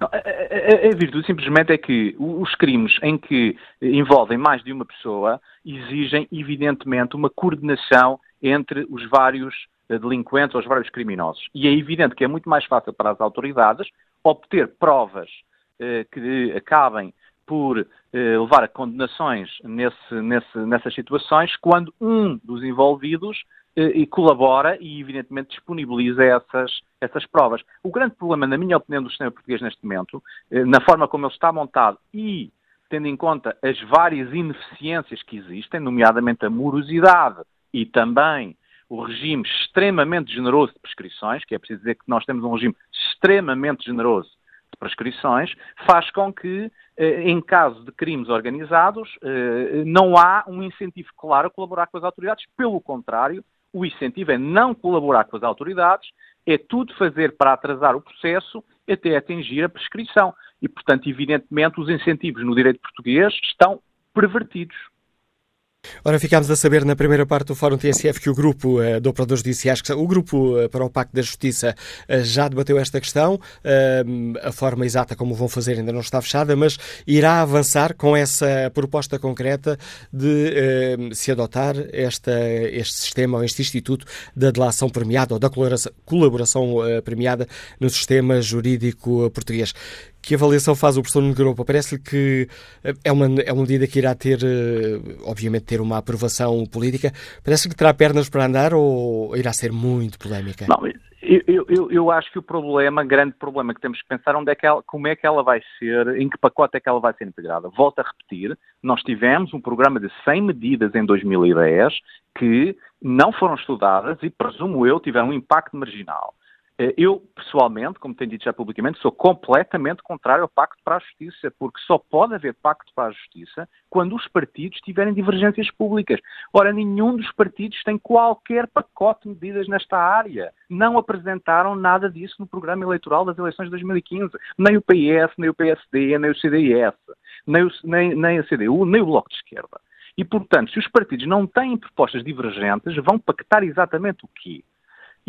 K: A, virtude simplesmente é que os crimes em que envolvem mais de uma pessoa exigem, evidentemente, uma coordenação entre os vários eh, delinquentes ou os vários criminosos. E é evidente que é muito mais fácil para as autoridades obter provas eh, que acabem por eh, levar a condenações nesse, nesse, nessas situações quando um dos envolvidos e colabora e, evidentemente, disponibiliza essas, essas provas. O grande problema, na minha opinião, do sistema português neste momento, eh, na forma como ele está montado e tendo em conta as várias ineficiências que existem, nomeadamente a morosidade e também o regime extremamente generoso de prescrições, que é preciso dizer que nós temos um regime extremamente generoso de prescrições, faz com que, eh, em caso de crimes organizados, eh, não há um incentivo claro a colaborar com as autoridades. Pelo contrário, o incentivo é não colaborar com as autoridades, é tudo fazer para atrasar o processo até atingir a prescrição. E, portanto, evidentemente, os incentivos no direito português estão pervertidos.
B: Ora, ficámos a saber na primeira parte do Fórum TSF que o grupo uh, de operadores judiciais, o grupo uh, para o Pacto da Justiça, uh, já debateu esta questão. a forma exata como vão fazer ainda não está fechada, mas irá avançar com essa proposta concreta de se adotar esta, este sistema ou este instituto da delação premiada ou da colaboração, colaboração premiada no sistema jurídico português. Que avaliação faz o professor Nuno Parece-lhe que eh, é uma, é uma medida que irá ter, eh, obviamente, ter uma aprovação política. Parece-lhe que terá pernas para andar ou irá ser muito polémica?
K: Não, eu, eu, eu, acho que o problema, grande problema que temos que pensar onde é que ela, como é que ela vai ser, em que pacote é que ela vai ser integrada. Volto a repetir, nós tivemos um programa de 100 medidas em 2010 que não foram estudadas e, presumo eu, tiveram um impacto marginal. Eh, eu, pessoalmente, como tenho dito já publicamente, sou completamente contrário ao Pacto para a Justiça, porque só pode haver Pacto para a Justiça quando os partidos tiverem divergências públicas. Ora, nenhum dos partidos tem qualquer pacote de medidas nesta área. Não apresentaram nada disso no programa eleitoral das eleições de 2015. Nem o PS, nem o PSD, nem o CDS, nem, o, nem, nem a CDU, nem o Bloco de Esquerda. E, portanto, se os partidos não têm propostas divergentes, vão pactar exatamente o quê?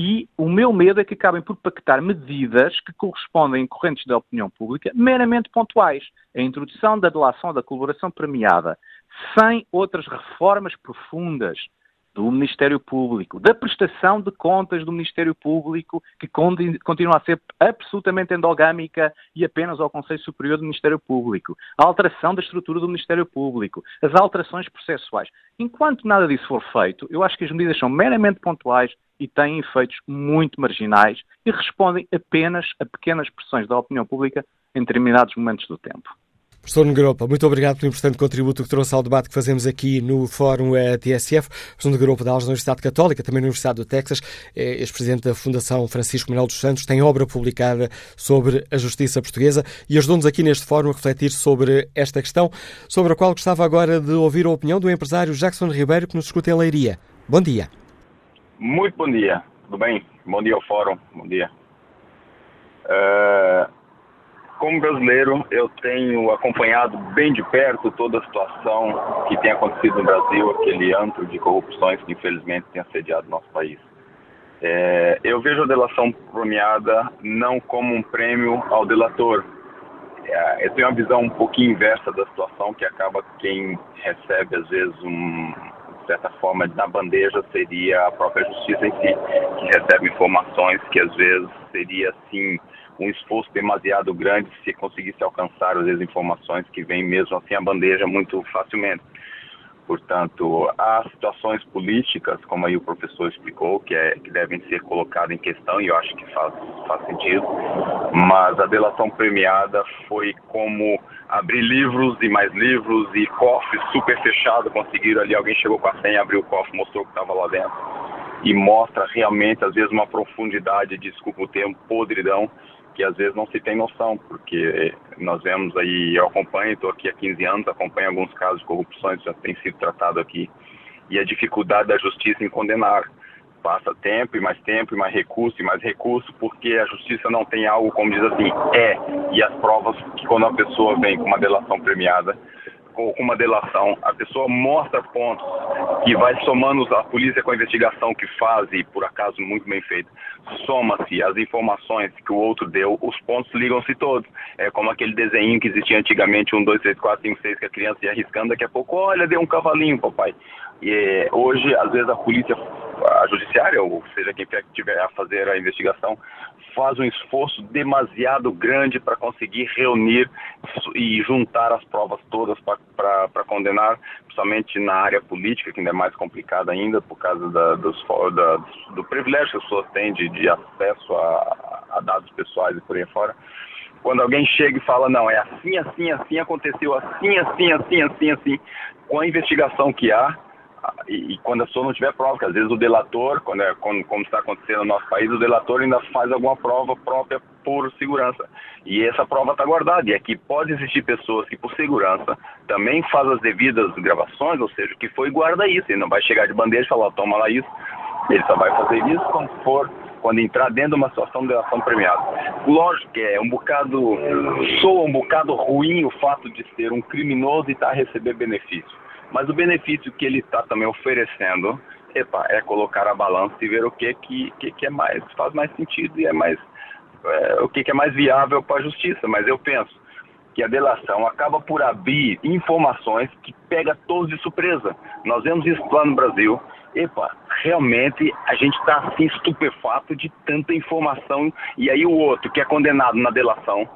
K: E o meu medo é que acabem por pactar medidas que correspondem em correntes da opinião pública meramente pontuais. A introdução da delação da colaboração premiada, sem outras reformas profundas do Ministério Público, da prestação de contas do Ministério Público, que continua a ser absolutamente endogâmica e apenas ao Conselho Superior do Ministério Público, a alteração da estrutura do Ministério Público, as alterações processuais. Enquanto nada disso for feito, eu acho que as medidas são meramente pontuais e têm efeitos muito marginais e respondem apenas a pequenas pressões da opinião pública em determinados momentos do tempo.
B: Professor Negropa, muito obrigado pelo importante contributo que trouxe ao debate que fazemos aqui no Fórum eh, TSF. Professor Negropa da Universidade Católica, também na Universidade do Texas, é ex-presidente da Fundação Francisco Manuel dos Santos, tem obra publicada sobre a justiça portuguesa e ajudou-nos aqui neste fórum a refletir sobre esta questão, sobre a qual gostava agora de ouvir a opinião do empresário Jackson Ribeiro, que nos escuta em Leiria. Bom dia.
L: Muito bom dia, tudo bem? Bom dia ao Fórum. Bom dia. Uh, como brasileiro, eu tenho acompanhado bem de perto toda a situação que tem acontecido no Brasil, aquele antro de corrupções que infelizmente tem assediado nosso país. É, eu vejo a delação premiada não como um prêmio ao delator. É, eu tenho uma visão um pouquinho inversa da situação, que acaba quem recebe, às vezes, um, certa forma, na bandeja seria a própria justiça em si, que recebe informações que, às vezes, seria, assim, um esforço demasiado grande se conseguisse alcançar, vezes, informações que vêm mesmo assim a bandeja muito facilmente. Portanto, há situações políticas, como aí o professor explicou, que, é, que devem ser colocadas em questão, e eu acho que faz, faz sentido, mas a delação premiada foi como abrir livros e mais livros e cofres super fechados, conseguiram ali, alguém chegou com a senha, abriu o cofre, mostrou o que estava lá dentro, e mostra realmente, às vezes, uma profundidade, desculpa o termo, podridão, que às vezes não se tem noção, porque nós vemos aí, eu acompanho, estou aqui há 15 anos, acompanho alguns casos de corrupção que já tem sido tratado aqui, e a dificuldade da justiça em condenar. Passa tempo e mais tempo e mais recurso e mais recurso, porque a justiça não tem algo, como diz assim, é, e as provas que quando a pessoa vem com uma delação premiada, com uma delação, a pessoa mostra pontos que vai somando a polícia com a investigação que faz, e por acaso muito bem feito, soma-se as informações que o outro deu, os pontos ligam-se todos. É como aquele desenho que existia antigamente, um, dois, três, quatro, cinco, seis, que a criança ia arriscando, daqui a pouco, olha, deu um cavalinho, papai. E é, hoje, às vezes, a polícia, a judiciária, ou seja, quem tiver a fazer a investigação, faz um esforço demasiado grande para conseguir reunir e juntar as provas todas para condenar, principalmente na área política, que ainda é mais complicada ainda, por causa da, dos, da, do privilégio que as pessoas têm de, de acesso a, a dados pessoais e por aí fora. Quando alguém chega e fala, não, é assim, assim, assim, aconteceu assim, assim, assim, assim, assim, com a investigação que há, e, quando a pessoa não tiver prova, que às vezes o delator, quando é, quando, como está acontecendo no nosso país, o delator ainda faz alguma prova própria por segurança. E essa prova está guardada. E aqui pode existir pessoas que, por segurança, também fazem as devidas gravações, ou seja, que foi guarda isso. Ele não vai chegar de bandeja e falar, toma lá isso. Ele só vai fazer isso quando for quando entrar dentro de uma situação de delação premiada. Lógico que é um bocado, soa um bocado ruim o fato de ser um criminoso e estar tá a receber benefício. Mas o benefício que ele está também oferecendo epa, é colocar a balança e ver o que, que, que, que é mais, faz mais sentido e é mais, é, o que, que é mais viável para a justiça. Mas eu penso que a delação acaba por abrir informações que pega todos de surpresa. Nós vemos isso lá no Brasil. Epa, realmente a gente está assim estupefato de tanta informação. E aí o outro, que é condenado na delação,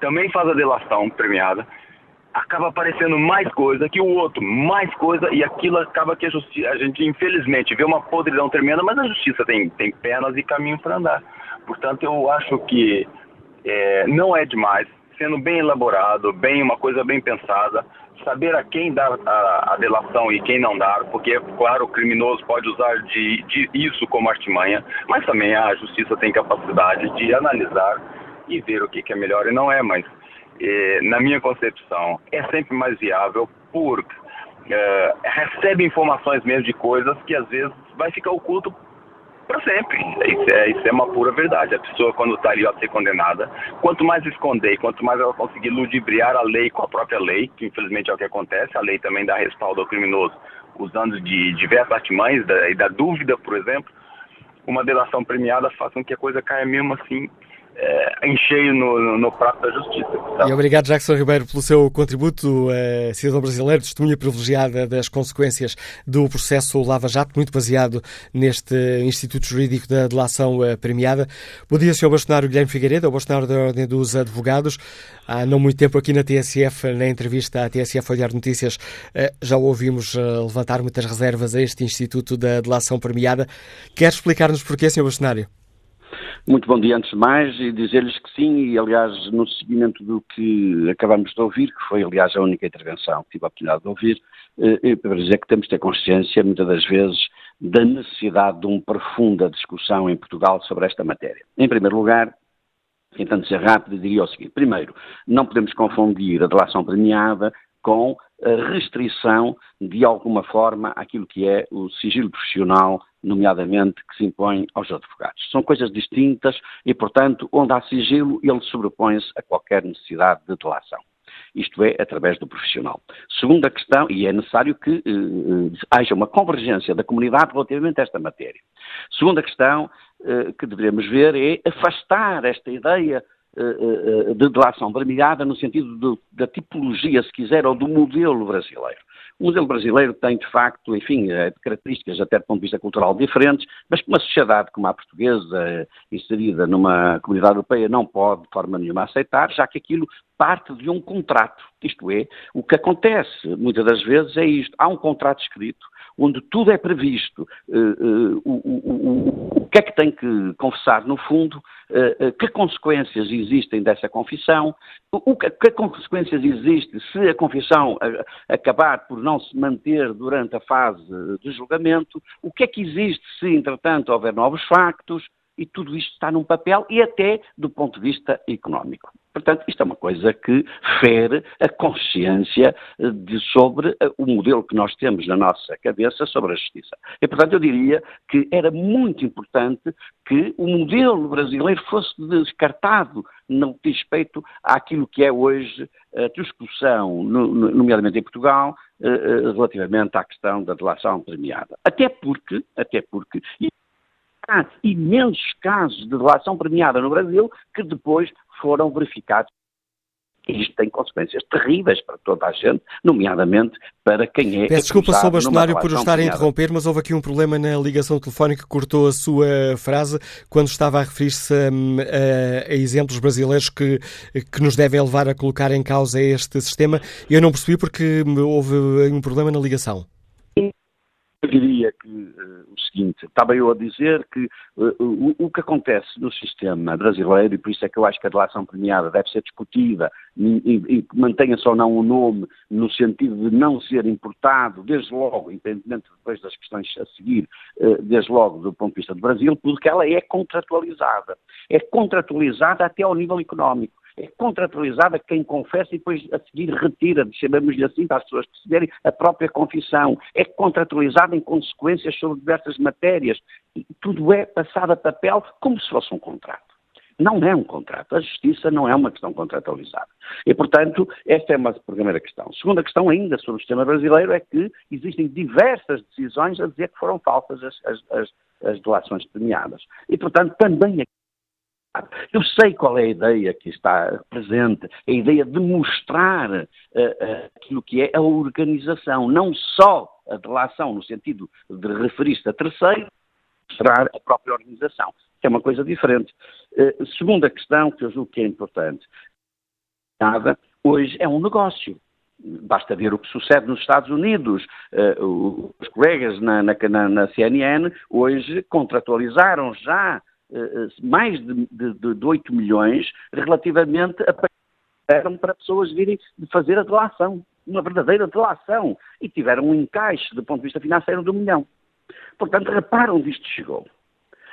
L: também faz a delação premiada acaba aparecendo mais coisa que o outro, mais coisa, e aquilo acaba que a a gente infelizmente vê uma podridão tremenda, mas a justiça tem, tem pernas e caminho para andar. Portanto, eu acho que é, não é demais, sendo bem elaborado, bem uma coisa bem pensada, saber a quem dar a, a delação e quem não dar, porque, claro, o criminoso pode usar de, de isso como artimanha, mas também a justiça tem capacidade de analisar e ver o que, que é melhor e não é, mas eh, na minha concepção, é sempre mais viável porque eh, recebe informações mesmo de coisas que às vezes vai ficar oculto para sempre. Isso é, isso é uma pura verdade. A pessoa, quando está ali a ser condenada, quanto mais esconder, quanto mais ela conseguir ludibriar a lei com a própria lei, que infelizmente é o que acontece, a lei também dá respaldo ao criminoso, usando de diversas artimanhas da, e da dúvida, por exemplo, uma delação premiada faz com que a coisa caia mesmo assim é, em cheio no, no, prato da justiça.
B: E obrigado, Jackson Ribeiro, pelo seu contributo, uh, cidadão brasileiro, testemunha privilegiada das consequências do processo Lava Jato, muito baseado neste Instituto Jurídico da Delação uh, Premiada. Bom dia, Sr. Bastonário Guilherme Figueiredo, Bastonário da Ordem dos Advogados. Há não muito tempo aqui na TSF, na entrevista à TSF Olhar Notícias, uh, já ouvimos levantar muitas reservas a este Instituto da Delação Premiada. Quer explicar-nos porquê, Sr. Bastonário?
M: Muito bom dia antes de mais e dizer-lhes que sim, e aliás no seguimento do que acabamos de ouvir, que foi aliás a única intervenção que tive a oportunidade de ouvir, eh, para dizer que temos de ter consciência muitas das vezes da necessidade de uma profunda discussão em Portugal sobre esta matéria. Em primeiro lugar, tentando ser rápido, diria o seguinte. Primeiro, não podemos confundir a delação premiada com a restrição, de alguma forma, àquilo que é o sigilo profissional nomeadamente que se impõe aos advogados. São coisas distintas e, portanto, onde há sigilo, ele sobrepõe-se a qualquer necessidade de delação isto é, através do profissional. Segunda questão, e é necessário que eh, haja uma convergência da comunidade relativamente a esta matéria. Segunda questão eh, que devemos ver é afastar esta ideia eh, de delação premiada no sentido de, da tipologia, se quiser, ou do modelo brasileiro. O modelo brasileiro tem, de facto, enfim, eh, características até do ponto de vista cultural diferentes, mas que uma sociedade como a portuguesa, eh, inserida numa comunidade europeia, não pode, de forma nenhuma, aceitar, já que aquilo parte de um contrato. Isto é, o que acontece muitas das vezes é isto. Há um contrato escrito, onde tudo é previsto, uh, uh, o, o, o, que é que tem que confessar no fundo, uh, que consequências existem dessa confissão, o, que, que, consequências existem se a confissão acabar por não se manter durante a fase de julgamento, o que é que existe se, entretanto, houver novos factos, e tudo isto está num papel e até do ponto de vista económico. Portanto, isto é uma coisa que fere a consciência eh, de, sobre eh, o modelo que nós temos na nossa cabeça sobre a justiça. E, portanto, eu diria que era muito importante que o modelo brasileiro fosse descartado no que diz respeito àquilo que é hoje a discussão, nomeadamente em Portugal, eh, relativamente à questão da delação premiada. Até porque, até porque, há imensos casos de delação premiada no Brasil que depois foram verificados. E isto tem consequências terríveis para toda a gente, nomeadamente para quem é.
B: Peço desculpa, Sr. Bastonário, por estar a interromper, mas houve aqui um problema na ligação telefónica que cortou a sua frase quando estava a referir-se a, a, a, exemplos brasileiros que, que nos devem levar a colocar em causa este sistema. Eu não percebi porque houve um problema na ligação.
M: Eu diria que uh, o seguinte, estava eu a dizer que uh, o, o, que acontece no sistema brasileiro, e por isso é que eu acho que a delação premiada deve ser discutida e, e mantenha-se ou não o nome no sentido de não ser importado, desde logo, independentemente depois das questões a seguir, uh, desde logo do ponto de vista do Brasil, porque ela é contratualizada. É contratualizada até ao nível económico é contratualizada quem confessa e depois a seguir retira, chamamos-lhe assim para as pessoas perceberem, a própria confissão. É contratualizada em consequências sobre diversas matérias. E tudo é passado a papel como se fosse um contrato. Não é um contrato. A justiça não é uma questão contratualizada. E, portanto, esta é uma primeira questão. Segunda questão, ainda sobre o sistema brasileiro, é que existem diversas decisões a dizer que foram falsas as, as, as, as delações premiadas. E, portanto, também eu sei qual é a ideia que está presente, a ideia de mostrar uh, uh, aquilo que é a organização, não só a delação no sentido de referir-se a terceiro, mostrar a própria organização, que é uma coisa diferente. Uh, segunda questão, que eu julgo que é importante, nada, hoje é um negócio. Basta ver o que sucede nos Estados Unidos. Uh, os colegas na, na, na, CNN hoje contratualizaram já mais de, de, de 8 milhões relativamente a para pessoas virem fazer a delação, uma verdadeira delação, e tiveram um encaixe do ponto de vista financeiro de um milhão. Portanto, reparam onde isto chegou.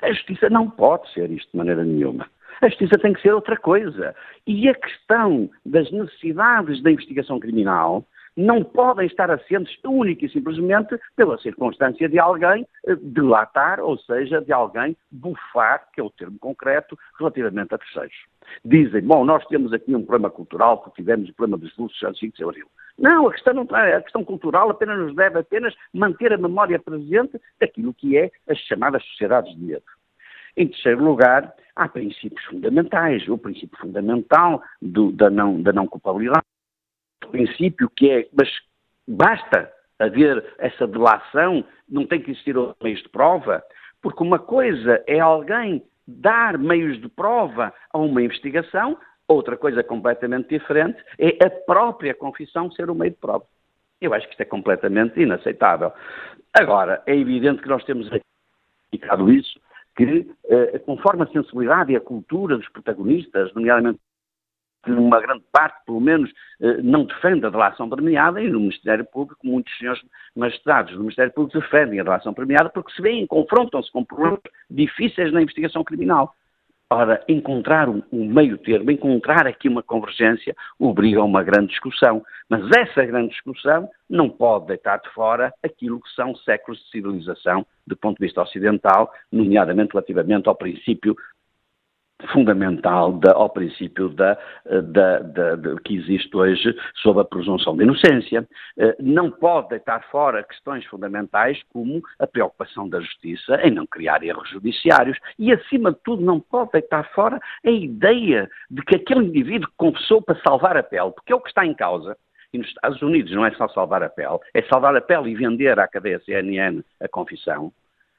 M: A justiça não pode ser isto de maneira nenhuma. A justiça tem que ser outra coisa. E a questão das necessidades da investigação criminal não podem estar assentes única e simplesmente pela circunstância de alguém eh, delatar, ou seja, de alguém bufar, que é o termo concreto, relativamente a terceiros. Dizem, bom, nós temos aqui um problema cultural, porque tivemos o problema dos lucros a 5 de abril. Não, a questão, não, a questão cultural apenas nos deve apenas manter a memória presente daquilo que é as chamadas sociedades de medo. Em terceiro lugar, há princípios fundamentais. O princípio fundamental do, da, não, da não culpabilidade princípio que é, mas basta haver essa delação, não tem que existir meios de prova, porque uma coisa é alguém dar meios de prova a uma investigação, outra coisa completamente diferente é a própria confissão ser o um meio de prova. Eu acho que isto é completamente inaceitável. Agora, é evidente que nós temos indicado isso, que eh, conforme a sensibilidade e a cultura dos protagonistas, nomeadamente que uma grande parte, pelo menos, eh, não defende a delação premiada e no Ministério Público muitos senhores magistrados do Ministério Público defendem a delação premiada porque se veem, confrontam-se com problemas difíceis na investigação criminal. Ora, encontrar um, meio termo, encontrar aqui uma convergência, obriga a uma grande discussão. Mas essa grande discussão não pode deitar de fora aquilo que são séculos de civilização do ponto de vista ocidental, nomeadamente relativamente ao princípio fundamental da, ao princípio da, da, da, que existe hoje sobre a presunção de inocência. Eh, não pode deitar fora questões fundamentais como a preocupação da justiça em não criar erros judiciários e, acima de tudo, não pode deitar fora a ideia de que aquele indivíduo confessou para salvar a pele, porque é o que está em causa. E nos Estados Unidos não é só salvar a pele, é salvar a pele e vender à cadeia CNN a confissão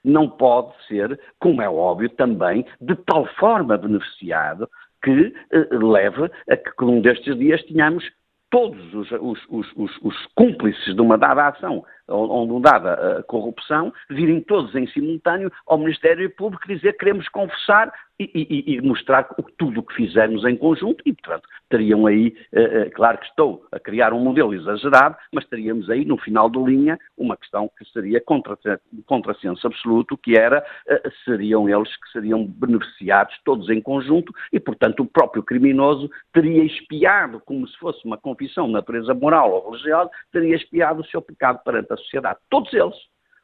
M: não pode ser, como é óbvio, também de tal forma beneficiado que eh, leve a que um destes dias tenhamos todos os, os, os, os, cúmplices de uma dada ação de dada uh, corrupção virem todos em simultâneo ao Ministério Público dizer que queremos confessar e, e, e mostrar tudo o que fizemos em conjunto e, portanto, teriam aí, uh, claro que estou a criar um modelo exagerado, mas teríamos aí, no final do linha, uma questão que seria contra, contrassenso absoluto, que era, uh, seriam eles que seriam beneficiados todos em conjunto e, portanto, o próprio criminoso teria espiado, como se fosse uma confissão de natureza moral ou religiosa, teria espiado o seu pecado perante a sociedade. Todos eles.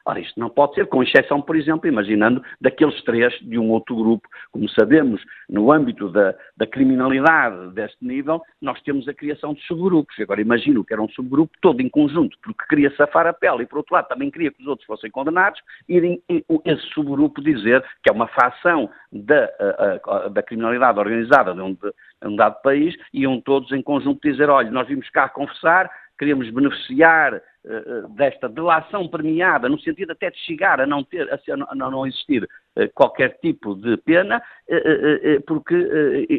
M: Ora, isto não pode ser, com exceção, por exemplo, imaginando daqueles três de um outro grupo. Como sabemos, no âmbito da, da criminalidade deste nível, nós temos a criação de subgrupos. Agora, imagino que era um subgrupo todo em conjunto, porque queria safar a pele e, por outro lado, também queria que os outros fossem condenados, e esse subgrupo dizer que é uma facção da, da criminalidade organizada de um, de um dado país, iam todos em conjunto dizer, olha, nós vimos cá confessar, queríamos beneficiar uh, desta delação premiada, no sentido até de chegar a não ter, a, a não, existir uh, qualquer tipo de pena, porque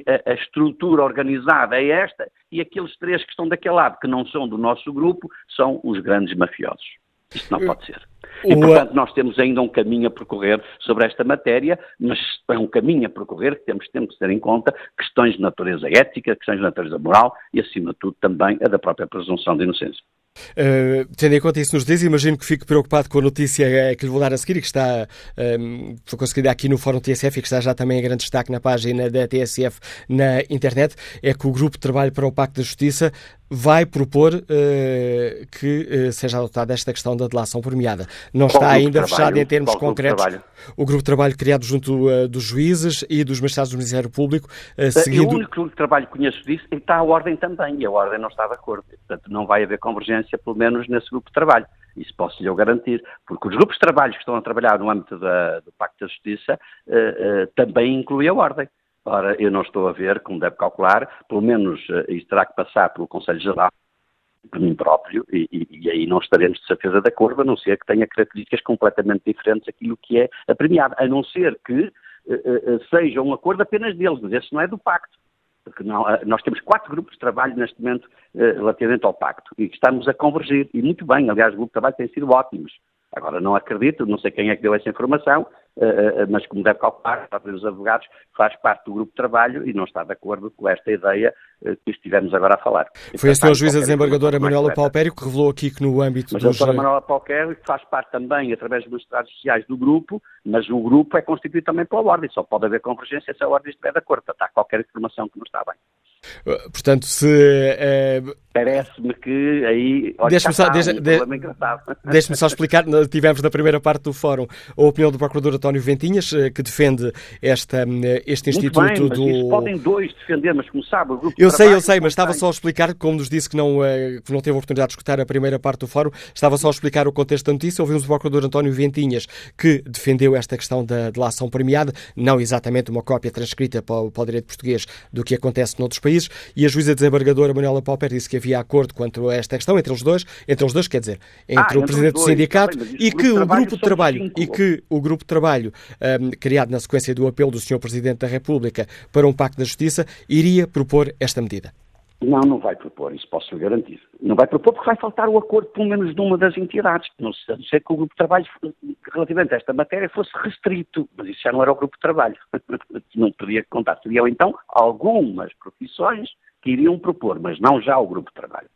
M: a, a, estrutura organizada é esta e aqueles três que estão daquele lado, que não são do nosso grupo, são os grandes mafiosos. Isto não pode ser. E, portanto, nós temos ainda um caminho a percorrer sobre esta matéria, mas é um caminho a percorrer que temos, temos que ter em conta questões de natureza ética, questões de natureza moral e, acima de tudo, também a da própria presunção de inocência.
B: Uh, tendo em conta isso nos diz, imagino que fique preocupado com a notícia eh, que lhe vou dar a seguir e que está foi conseguida aqui no Fórum TSF e que está já também em grande destaque na página da TSF na internet, é que o Grupo de Trabalho para o Pacto da Justiça vai propor uh, que uh, seja adotada esta questão da delação premiada. Não Qual está ainda fechado em termos concretos. O grupo de trabalho criado junto uh, dos juízes e dos magistrados do Ministério Público, uh.
M: O único grupo de trabalho que conheço disso está a Ordem também, e a Ordem não está de acordo. Portanto, não vai haver convergência, pelo menos nesse grupo de trabalho. Isso posso-lhe garantir, porque os grupos de trabalho que estão a trabalhar no âmbito da, do Pacto da Justiça também incluem a Ordem. Ora, eu não estou a ver, como deve calcular, pelo menos uh, isso terá que passar pelo Conselho Geral, por mim próprio, e, e, e, aí não estaremos de certeza de acordo, a não ser que tenha características completamente diferentes daquilo que é a premiada, a não ser que uh, uh, seja um acordo apenas deles, mas esse não é do pacto. Porque não, nós temos quatro grupos de trabalho neste momento relativamente ao pacto e estamos a convergir, e muito bem, aliás, o grupo de trabalho tem sido ótimos. Agora, não acredito, não sei quem é que deu essa informação, eh, eh, mas como deve calcular, a própria dos advogados faz parte do grupo de trabalho e não está de acordo com esta ideia eh, que estivemos agora a falar.
B: Foi a senhora juíza desembargadora Manuela Paupério que revelou aqui que no âmbito
M: mas
B: dos...
M: a doutora Manuela Paupério faz parte também, através dos magistrados sociais, do grupo, mas o grupo é constituído também pela ordem, só pode haver convergência se a ordem estiver de acordo. Há qualquer informação que não está bem.
B: Portanto, se.
M: Parece-me que aí.
B: Deixe-me só, deixe, de, [laughs] deixe só explicar. Tivemos na primeira parte do fórum a opinião do Procurador António Ventinhas, eh, que defende esta, eh, este Instituto
M: bem,
B: do.
M: podem dois defender, mas como sabe, o grupo
B: Eu sei, eu sei, mas estava só a explicar, como nos disse que não, que não teve a oportunidade de escutar a primeira parte do fórum, estava só a explicar o contexto da notícia. Ouvimos o Procurador António Ventinhas, que defendeu esta questão da delação premiada, não exatamente uma cópia transcrita para o, para o direito português do que acontece noutros países países e a juíza desembargadora Manuela Pauper disse que havia acordo quanto a esta questão entre os dois, entre os dois, quer dizer, entre ah, o presidente do sindicato e que o grupo de trabalho cinco. e que o grupo de trabalho um, criado na sequência do apelo do Sr. Presidente da República para um pacto da justiça iria propor esta medida.
M: Não, não vai propor, isso posso lhe garantir. Não vai propor porque vai faltar o acordo, pelo menos, de uma das entidades. Não sei que o grupo de trabalho, relativamente a esta matéria, fosse restrito, mas isso já não era o grupo de trabalho. [laughs] não podia contar. Seriam, então, algumas profissões que iriam propor, mas não já o grupo de trabalho.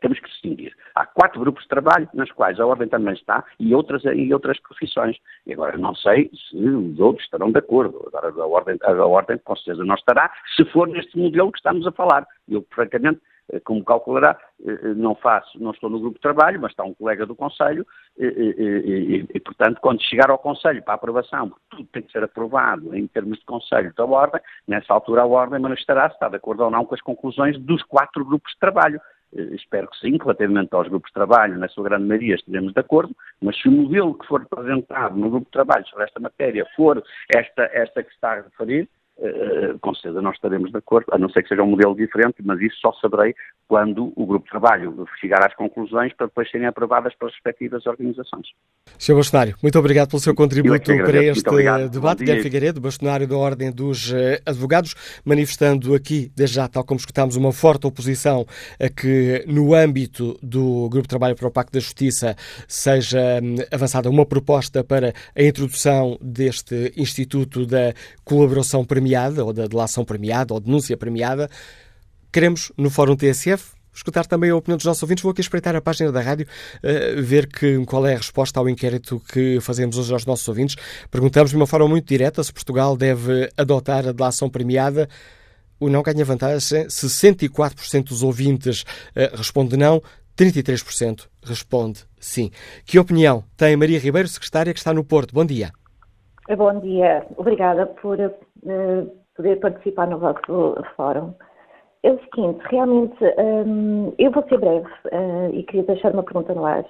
M: Temos que distinguir. Há quatro grupos de trabalho nas quais a Ordem também está e outras, e outras profissões. E agora não sei se os outros estarão de acordo. Agora a Ordem, a ordem com certeza não estará, se for neste modelo que estamos a falar. Eu, francamente, eh, como calculará, eh, eh, não faço, não estou no grupo de trabalho, mas está um colega do Conselho e, e, e, portanto, quando chegar ao Conselho para aprovação, tudo tem que ser aprovado em termos de Conselho da Ordem, nessa altura a Ordem manifestará se está de acordo ou não com as conclusões dos quatro grupos de trabalho. Espero que sim, relativamente aos grupos de trabalho, na sua grande maioria estaremos de acordo, mas se o modelo que for apresentado no grupo de trabalho sobre esta matéria for esta, esta que está a referir, com certeza nós estaremos de acordo, a não ser que seja um modelo diferente, mas isso só saberei quando o grupo de trabalho chegar às conclusões para depois serem aprovadas pelas respectivas organizações.
B: Sr. Bastonário, muito obrigado pelo seu contributo é para este debate. Guilherme Figueiredo, bastonário da Ordem dos eh, Advogados, manifestando aqui, desde já, tal como escutámos, uma forte oposição a que, no âmbito do Grupo de Trabalho para o Pacto da Justiça, seja hum, avançada uma proposta para a introdução deste Instituto da Colaboração Premiada, ou da Delação Premiada, ou Denúncia Premiada. Queremos, no Fórum TSF, escutar também a opinião dos nossos ouvintes. Vou aqui espreitar a página da rádio, uh, ver que, qual é a resposta ao inquérito que fazemos hoje aos nossos ouvintes. Perguntamos de uma forma muito direta se Portugal deve adotar a delação premiada. O não ganha vantagem. 64% dos ouvintes uh, responde não, 33% responde sim. Que opinião tem Maria Ribeiro, secretária que está no Porto? Bom dia.
N: Bom dia. Obrigada por uh, poder participar no vosso fórum. É o seguinte, realmente, um, eu vou ser breve uh, e queria deixar uma pergunta no ar.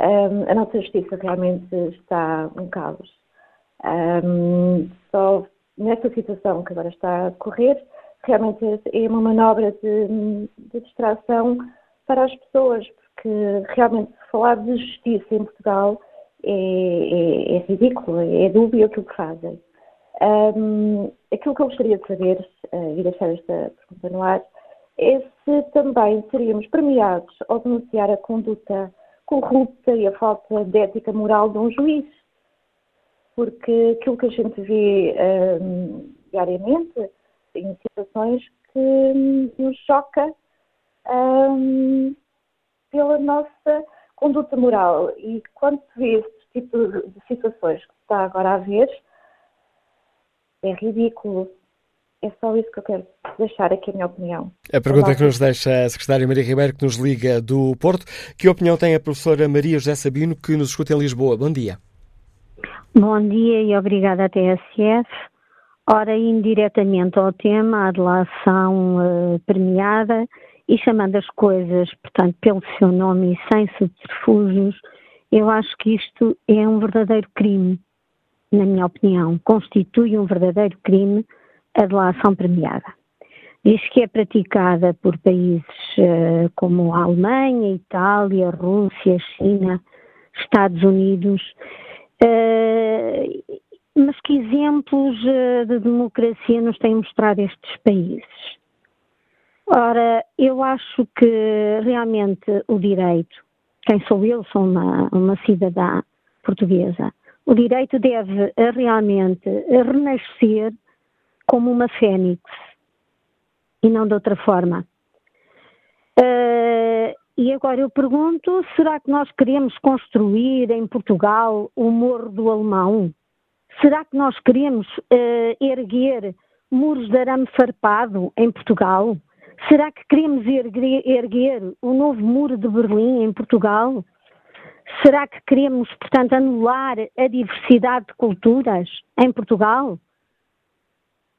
N: Um, a nossa justiça realmente está um caos. Só nesta situação que agora está a correr, realmente é uma manobra de, de distração para as pessoas, porque realmente falar de justiça em Portugal é, é, é ridículo, é dúbio aquilo que fazem. Um, aquilo que eu gostaria de saber, uh, e deixar esta pergunta no ar, é se também seríamos premiados ao denunciar a conduta corrupta e a falta de ética moral de um juiz. Porque aquilo que a gente vê um, diariamente em situações que um, nos choca um, pela nossa conduta moral. E quando se vê este tipo de situações que está agora a ver, é ridículo. É só isso que eu quero deixar aqui a minha opinião.
B: A pergunta que nos deixa a secretária Maria Ribeiro, que nos liga do Porto. Que opinião tem a professora Maria José Sabino, que nos escuta em Lisboa? Bom dia.
O: Bom dia e obrigada à TSF. Ora, indiretamente ao tema, a delação uh, premiada e chamando as coisas, portanto, pelo seu nome e sem subterfúgios, eu acho que isto é um verdadeiro crime na minha opinião, constitui um verdadeiro crime a delação premiada. Diz que é praticada por países uh, como a Alemanha, Itália, Rússia, China, Estados Unidos, uh, mas que exemplos uh, de democracia nos têm mostrado estes países? Ora, eu acho que realmente o direito, quem sou eu, sou uma, uma cidadã portuguesa, o direito deve realmente renascer como uma fênix e não de outra forma. Uh, e agora eu pergunto: será que nós queremos construir em Portugal o Morro do Alemão? Será que nós queremos uh, erguer muros de arame farpado em Portugal? Será que queremos erguer, erguer o novo muro de Berlim em Portugal? Será que queremos, portanto, anular a diversidade de culturas em Portugal?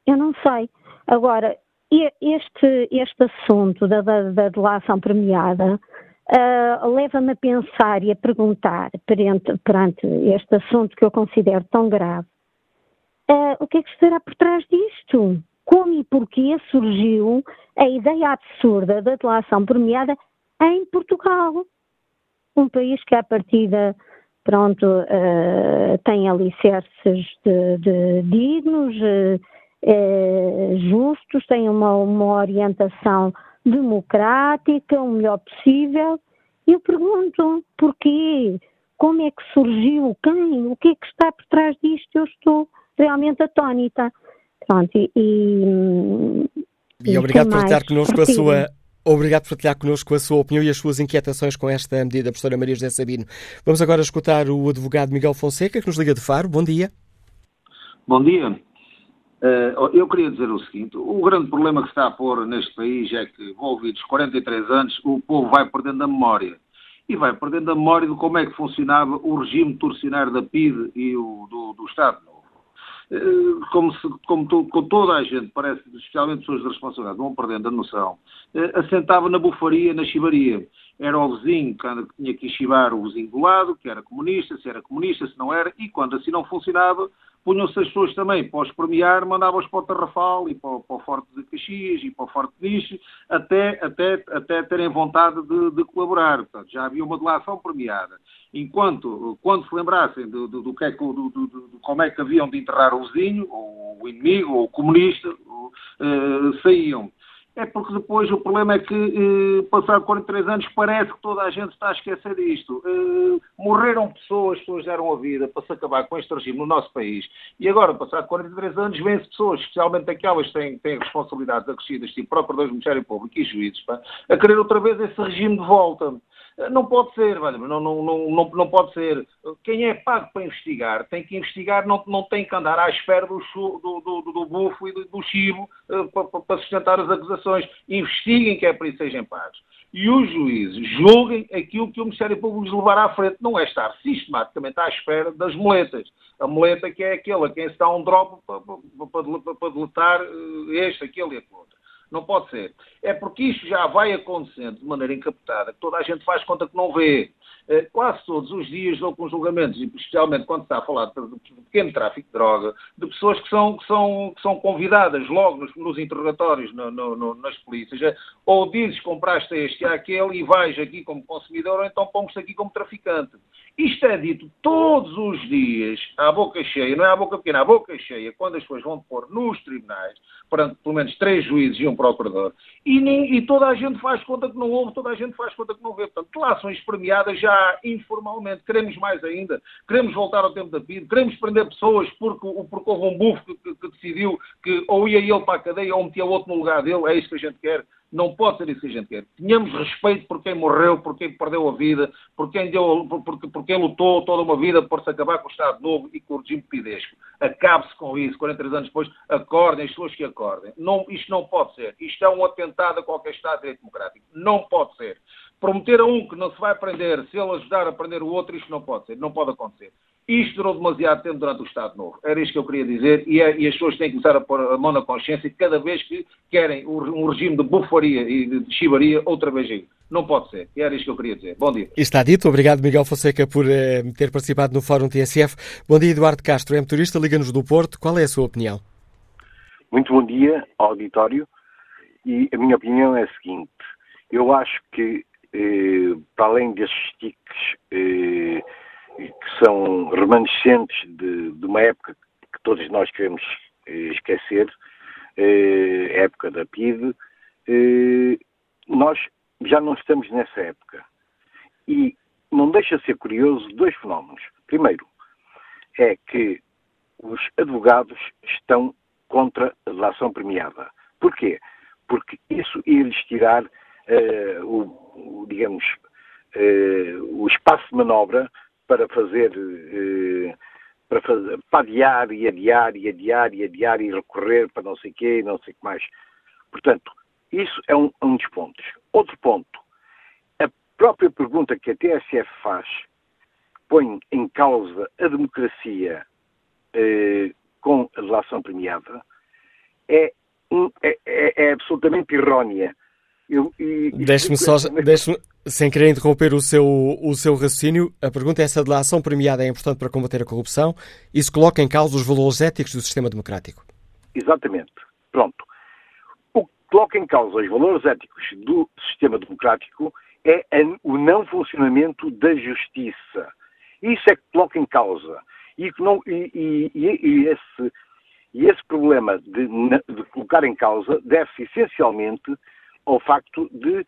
O: Eu não sei. Agora, este, este assunto da, da, da delação premiada uh, leva-me a pensar e a perguntar perante, perante, este assunto que eu considero tão grave, uh, o que é que estará por trás disto? Como e porquê surgiu a ideia absurda da delação premiada em Portugal? Um país que à partida pronto, uh, tem alicerces de, de dignos, uh, uh, justos, tem uma, uma orientação democrática, o melhor possível. Eu pergunto porquê? Como é que surgiu? Quem? O que é que está por trás disto? Eu estou realmente atónita. Pronto, e,
B: e, e obrigado por estar connosco a sua Obrigado por partilhar connosco a sua opinião e as suas inquietações com esta medida, professora Maria José Sabino. Vamos agora escutar o advogado Miguel Fonseca, que nos liga de Faro. Bom dia.
P: Bom dia. Eh, eu queria dizer o seguinte: o grande problema que se está a pôr neste país é que, envolvidos 43 anos, o povo vai perdendo a memória. E vai perdendo a memória de como é que funcionava o regime torcionário da PIDE e o do, do Estado como, se, como to, com toda a gente, parece, especialmente pessoas de responsabilidade, vão perdendo a noção, eh, assentava na bufaria, na chivaria. Era o vizinho que tinha que chivar o vizinho do lado, que era comunista, se era comunista, se não era, e quando assim não funcionava, punham-se as pessoas também para os premiar, mandavam-os para o Tarrafal e para, para, o Forte de Caxias e para o Forte de Niche, até, até, até terem vontade de, de, colaborar. Portanto, já havia uma delação premiada. Enquanto, quando se lembrassem do, do, do, que é, do, do, como é que haviam de enterrar o vizinho, ou o inimigo, ou o comunista, uh, saíam. É porque depois o problema é que, eh, passado 43 anos, parece que toda a gente está a esquecer disto. Eh, morreram pessoas, pessoas deram a vida para se acabar com este regime no nosso país. E agora, passado 43 anos, vêm-se pessoas, especialmente aquelas que têm, têm responsabilidades acrescidas, tipo próprio do Ministério Público e juízes, pá, a querer outra vez esse regime de volta. Não pode ser, não, não, não, não, pode ser. Quem é pago para investigar tem que investigar, não, não tem que andar à espera do, do, do, do bufo e do, do chivo uh, para, para sustentar as acusações. Investiguem que é para isso sejam pagos. E os juízes julguem aquilo que o Ministério Público lhes levará à frente. Não é estar sistematicamente à espera das moletas. A moleta que é aquela, quem se dá um drop para, para, para, para deletar eh, este, aquele e aquele outro. Não pode ser. É porque isto já vai acontecendo de maneira encapotada, que toda a gente faz conta que não vê. Eh, quase todos os dias dou com julgamentos, especialmente quando está a falar de pequeno tráfico de droga, de pessoas que são, que são, que são convidadas logo nos, nos interrogatórios no, no, no, nas polícias, ou dizes compraste este e aquele e vais aqui como consumidor, ou então pomos-te aqui como traficante. Isto é dito todos os dias, à boca cheia, não é à boca pequena, à boca cheia, quando as pessoas vão pôr nos tribunais, perante pelo menos três juízes e um procurador, e, nem, e, toda a gente faz conta que não houve, toda a gente faz conta que não vê. Portanto, delações premiadas já informalmente. Queremos mais ainda, queremos voltar ao tempo da PIDE, queremos prender pessoas porque, porque houve um bufo que, que, que decidiu que ou ia ele para a cadeia ou metia outro no lugar dele, é isso que a gente quer. Não pode ser isso gente. Tenhamos respeito por quem morreu, por quem perdeu a vida, por quem, deu, por, por, por quem lutou toda uma vida por se acabar com o Estado Novo e com o regime pidesco. Acabe-se com isso. 43 anos depois, acordem as pessoas que acordem. Não, isto não pode ser. Isto é um atentado a qualquer Estado de Direito Democrático. Não pode ser. Prometer a um que não se vai aprender, se ele ajudar a aprender o outro, isto não pode ser. Não pode acontecer. Isto durou demasiado tempo durante o Estado Novo. Era isto que eu queria dizer e, é, e, as pessoas têm que começar a pôr a mão na consciência cada vez que querem um regime de bufaria e de chivaria outra vez aí. Não pode ser. E era isto que eu queria dizer. Bom dia.
B: Está dito. Obrigado, Miguel Fonseca, por eh, ter participado no Fórum TSF. Bom dia, Eduardo Castro, é motorista, liga-nos do Porto. Qual é a sua opinião?
Q: Muito bom dia, auditório. E a minha opinião é a seguinte. Eu acho que, eh, para além desses tiques eh, que são remanescentes de, de, uma época que todos nós queremos eh, esquecer, eh, época da PIDE, eh, nós já não estamos nessa época. E não deixa de ser curioso dois fenómenos. Primeiro, é que os advogados estão contra a delação premiada. Porquê? Porque isso ia lhes tirar uh, o, o, digamos, uh, o espaço de manobra para fazer, eh, para fazer, para adiar e adiar e adiar e adiar e recorrer para não sei quê, não sei o que mais. Portanto, isso é um, um dos pontos. Outro ponto, a própria pergunta que a TSF faz põe em causa a democracia eh, com a delação premiada é, é, é, é absolutamente errónea.
B: Deixe-me só, deixe sem querer interromper o seu, o seu raciocínio, a pergunta é se a delação premiada é importante para combater a corrupção. Isso coloca em causa os valores éticos do sistema democrático.
Q: Exatamente. Pronto. O que coloca em causa os valores éticos do sistema democrático é o não funcionamento da justiça. Isso é que coloca em causa. E, não, e, e, e esse, esse problema de, de colocar em causa deve-se essencialmente ao facto de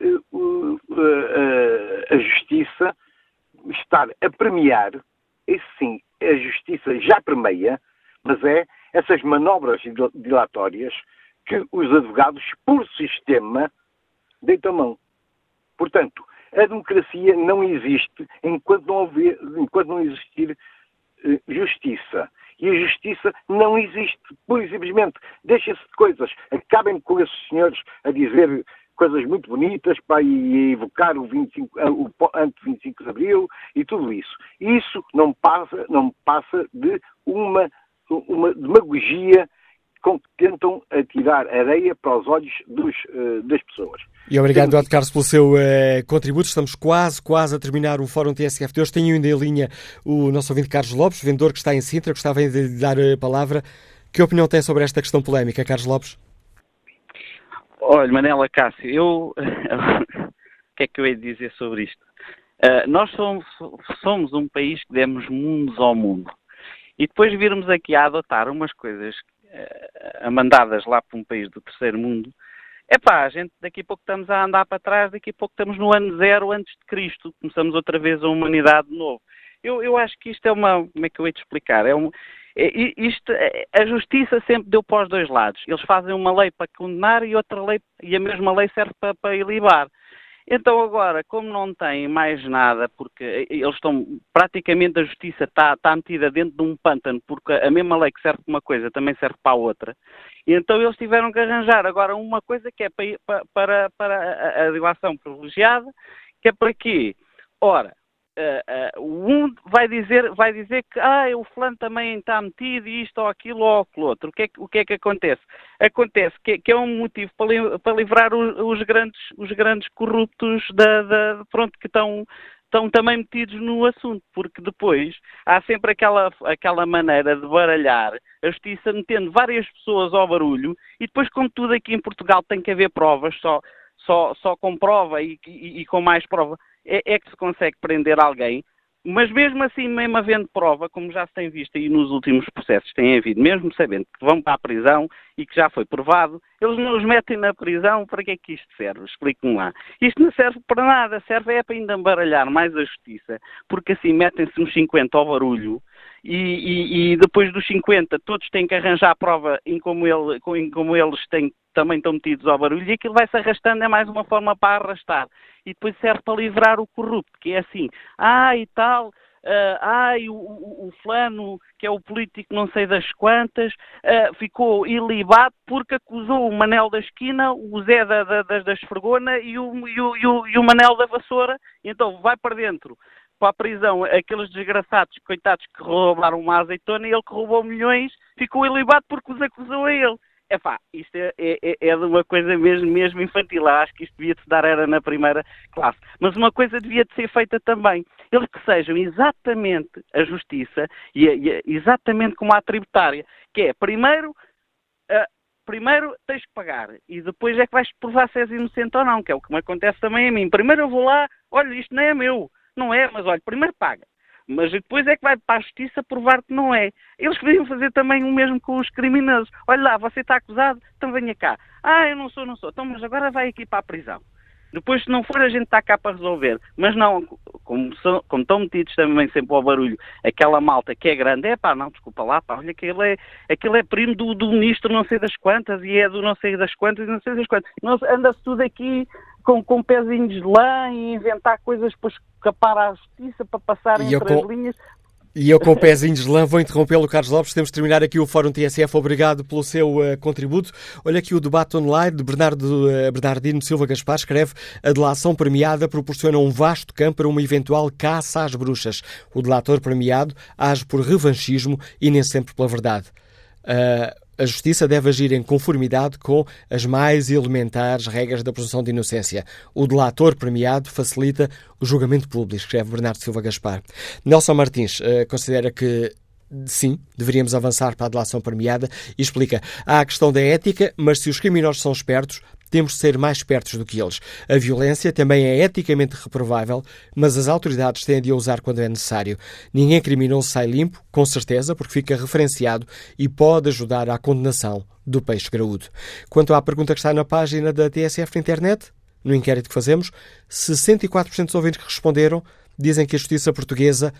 Q: uh, uh, a justiça estar a premiar, esse sim, a justiça já premia, mas é essas manobras dilatórias que os advogados, por sistema, deita a mão. Portanto, a democracia não existe enquanto não, houver, enquanto não existir justiça. E a justiça não existe, pura e simplesmente. Deixem-se de coisas. Acabem com esses senhores a dizer coisas muito bonitas para evocar o, 25, eh, o antes 25 de Abril e tudo isso. Isso não passa, não passa de uma, uma demagogia tentam atirar areia para os olhos dos, uh, das pessoas.
B: E obrigado, Eduardo Carlos, pelo seu uh, contributo. Estamos quase, quase a terminar o Fórum TSF de hoje. Tenho ainda em linha o nosso ouvinte Carlos Lopes, vendedor que está em Sintra. Gostava de lhe dar a palavra. Que opinião tem sobre esta questão polémica, Carlos Lopes?
R: Olha, Manela Cássio, eu. [laughs] o que é que eu hei de dizer sobre isto? Uh, nós somos, somos um país que demos mundos ao mundo. E depois virmos aqui a adotar umas coisas uh, mandadas lá para um país do terceiro mundo, é pá, a gente daqui a pouco estamos a andar para trás, daqui a pouco estamos no ano zero antes de Cristo, começamos outra vez a humanidade de novo. Eu, eu acho que isto é uma, como é que eu hei de explicar? É um, é, isto, é, a justiça sempre deu para os dois lados. Eles fazem uma lei para condenar e outra lei, e a mesma lei serve para, para ilibar. Então agora, como não têm mais nada, porque eles estão, praticamente a justiça está, está metida dentro de um pântano, porque a mesma lei que serve para uma coisa também serve para a outra, e então eles tiveram que arranjar agora uma coisa que é para, para, para a dilação privilegiada, que é para quê? Ora, uh, uh, um vai dizer, vai dizer que ah, o fulano também está metido, isto ou aquilo ou aquilo outro. O que é, o que, é que acontece? Acontece que, que é um motivo para, li, para livrar os, os, grandes, os grandes corruptos da, da, pronto, que estão, estão também metidos no assunto, porque depois há sempre aquela, aquela maneira de baralhar a justiça metendo várias pessoas ao barulho e depois, como tudo aqui em Portugal tem que haver provas, só, só, só com prova e, e, e com mais prova, é, é que se consegue prender alguém, mas mesmo assim, mesmo havendo prova, como já se tem visto aí nos últimos processos, tem havido, mesmo sabendo que vão para a prisão e que já foi provado, eles não os metem na prisão, para que é que isto serve? Explique-me lá. Isto não serve para nada, serve é para ainda embaralhar mais a justiça, porque assim metem-se nos 50 ao barulho e, e, e, depois dos 50 todos têm que arranjar a prova em como, ele, em como eles têm, também estão metidos ao barulho e aquilo vai-se arrastando, é mais uma forma para arrastar. E depois serve para livrar o corrupto, que é assim, ah e tal, uh, ai, o, o, o, que é o político não sei das quantas, uh, ficou ilibado porque acusou o Manel da esquina, o Zé da, da, das, da esfregona e o, e, o, e, o, e o Manel da vassoura, então vai para dentro para a prisão aqueles desgraçados, coitados, que roubaram uma azeitona e ele que roubou milhões ficou ilibado porque os acusou a ele. É pá, isto é, é, é, de uma coisa mesmo, mesmo infantil. Acho que isto devia de se dar era na primeira classe. Mas uma coisa devia de ser feita também. Eles que sejam exatamente a justiça e, e exatamente como a tributária, que é primeiro uh, primeiro tens que pagar e depois é que vais provar se és inocente ou não, que é o que me acontece também a mim. Primeiro eu vou lá, olha, isto não é meu. Não é, mas olha, primeiro paga. Mas depois é que vai para a justiça provar que não é. Eles podiam fazer também o mesmo com os criminosos. Olha lá, você está acusado, então venha cá. Ah, eu não sou, não sou. Então, mas agora vai aqui para a prisão. Depois, se não for, a gente está cá para resolver. Mas não, como, são, como estão metidos também sempre ao barulho, aquela malta que é grande, é pá, não, desculpa lá, pá, olha, aquele é, aquele é primo do, do ministro não sei das quantas e é do não sei das quantas e não sei das quantas. Anda-se tudo aqui com, com pezinhos de lã e inventar coisas para escapar à justiça, para passar entre com... as linhas.
B: E eu com o pezinho de lã vou interrompê-lo, Carlos Lopes. Temos de terminar aqui o Fórum TSF. Obrigado pelo seu uh, contributo. Olha aqui o debate online de Bernardo, uh, Bernardino Silva Gaspar. Escreve a delação premiada proporciona um vasto campo para uma eventual caça às bruxas. O delator premiado age por revanchismo e nem sempre pela verdade. Uh, a Justiça deve agir em conformidade com as mais elementares regras da presunção de inocência. O delator premiado facilita o julgamento público, escreve Bernardo Silva Gaspar. Nelson Martins uh, considera que sim, deveríamos avançar para a delação premiada e explica. Há a questão da ética, mas se os criminosos são espertos, temos de ser mais espertos do que eles. A violência também é eticamente reprovável, mas as autoridades têm de a usar quando é necessário. Ninguém criminoso sai limpo, com certeza, porque fica referenciado e pode ajudar à condenação do peixe graúdo. Quanto à pergunta que está na página da TSF na internet, no inquérito que fazemos, 64% dos ouvintes que responderam dizem que a justiça portuguesa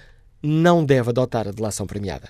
B: não deve adotar a delação premiada.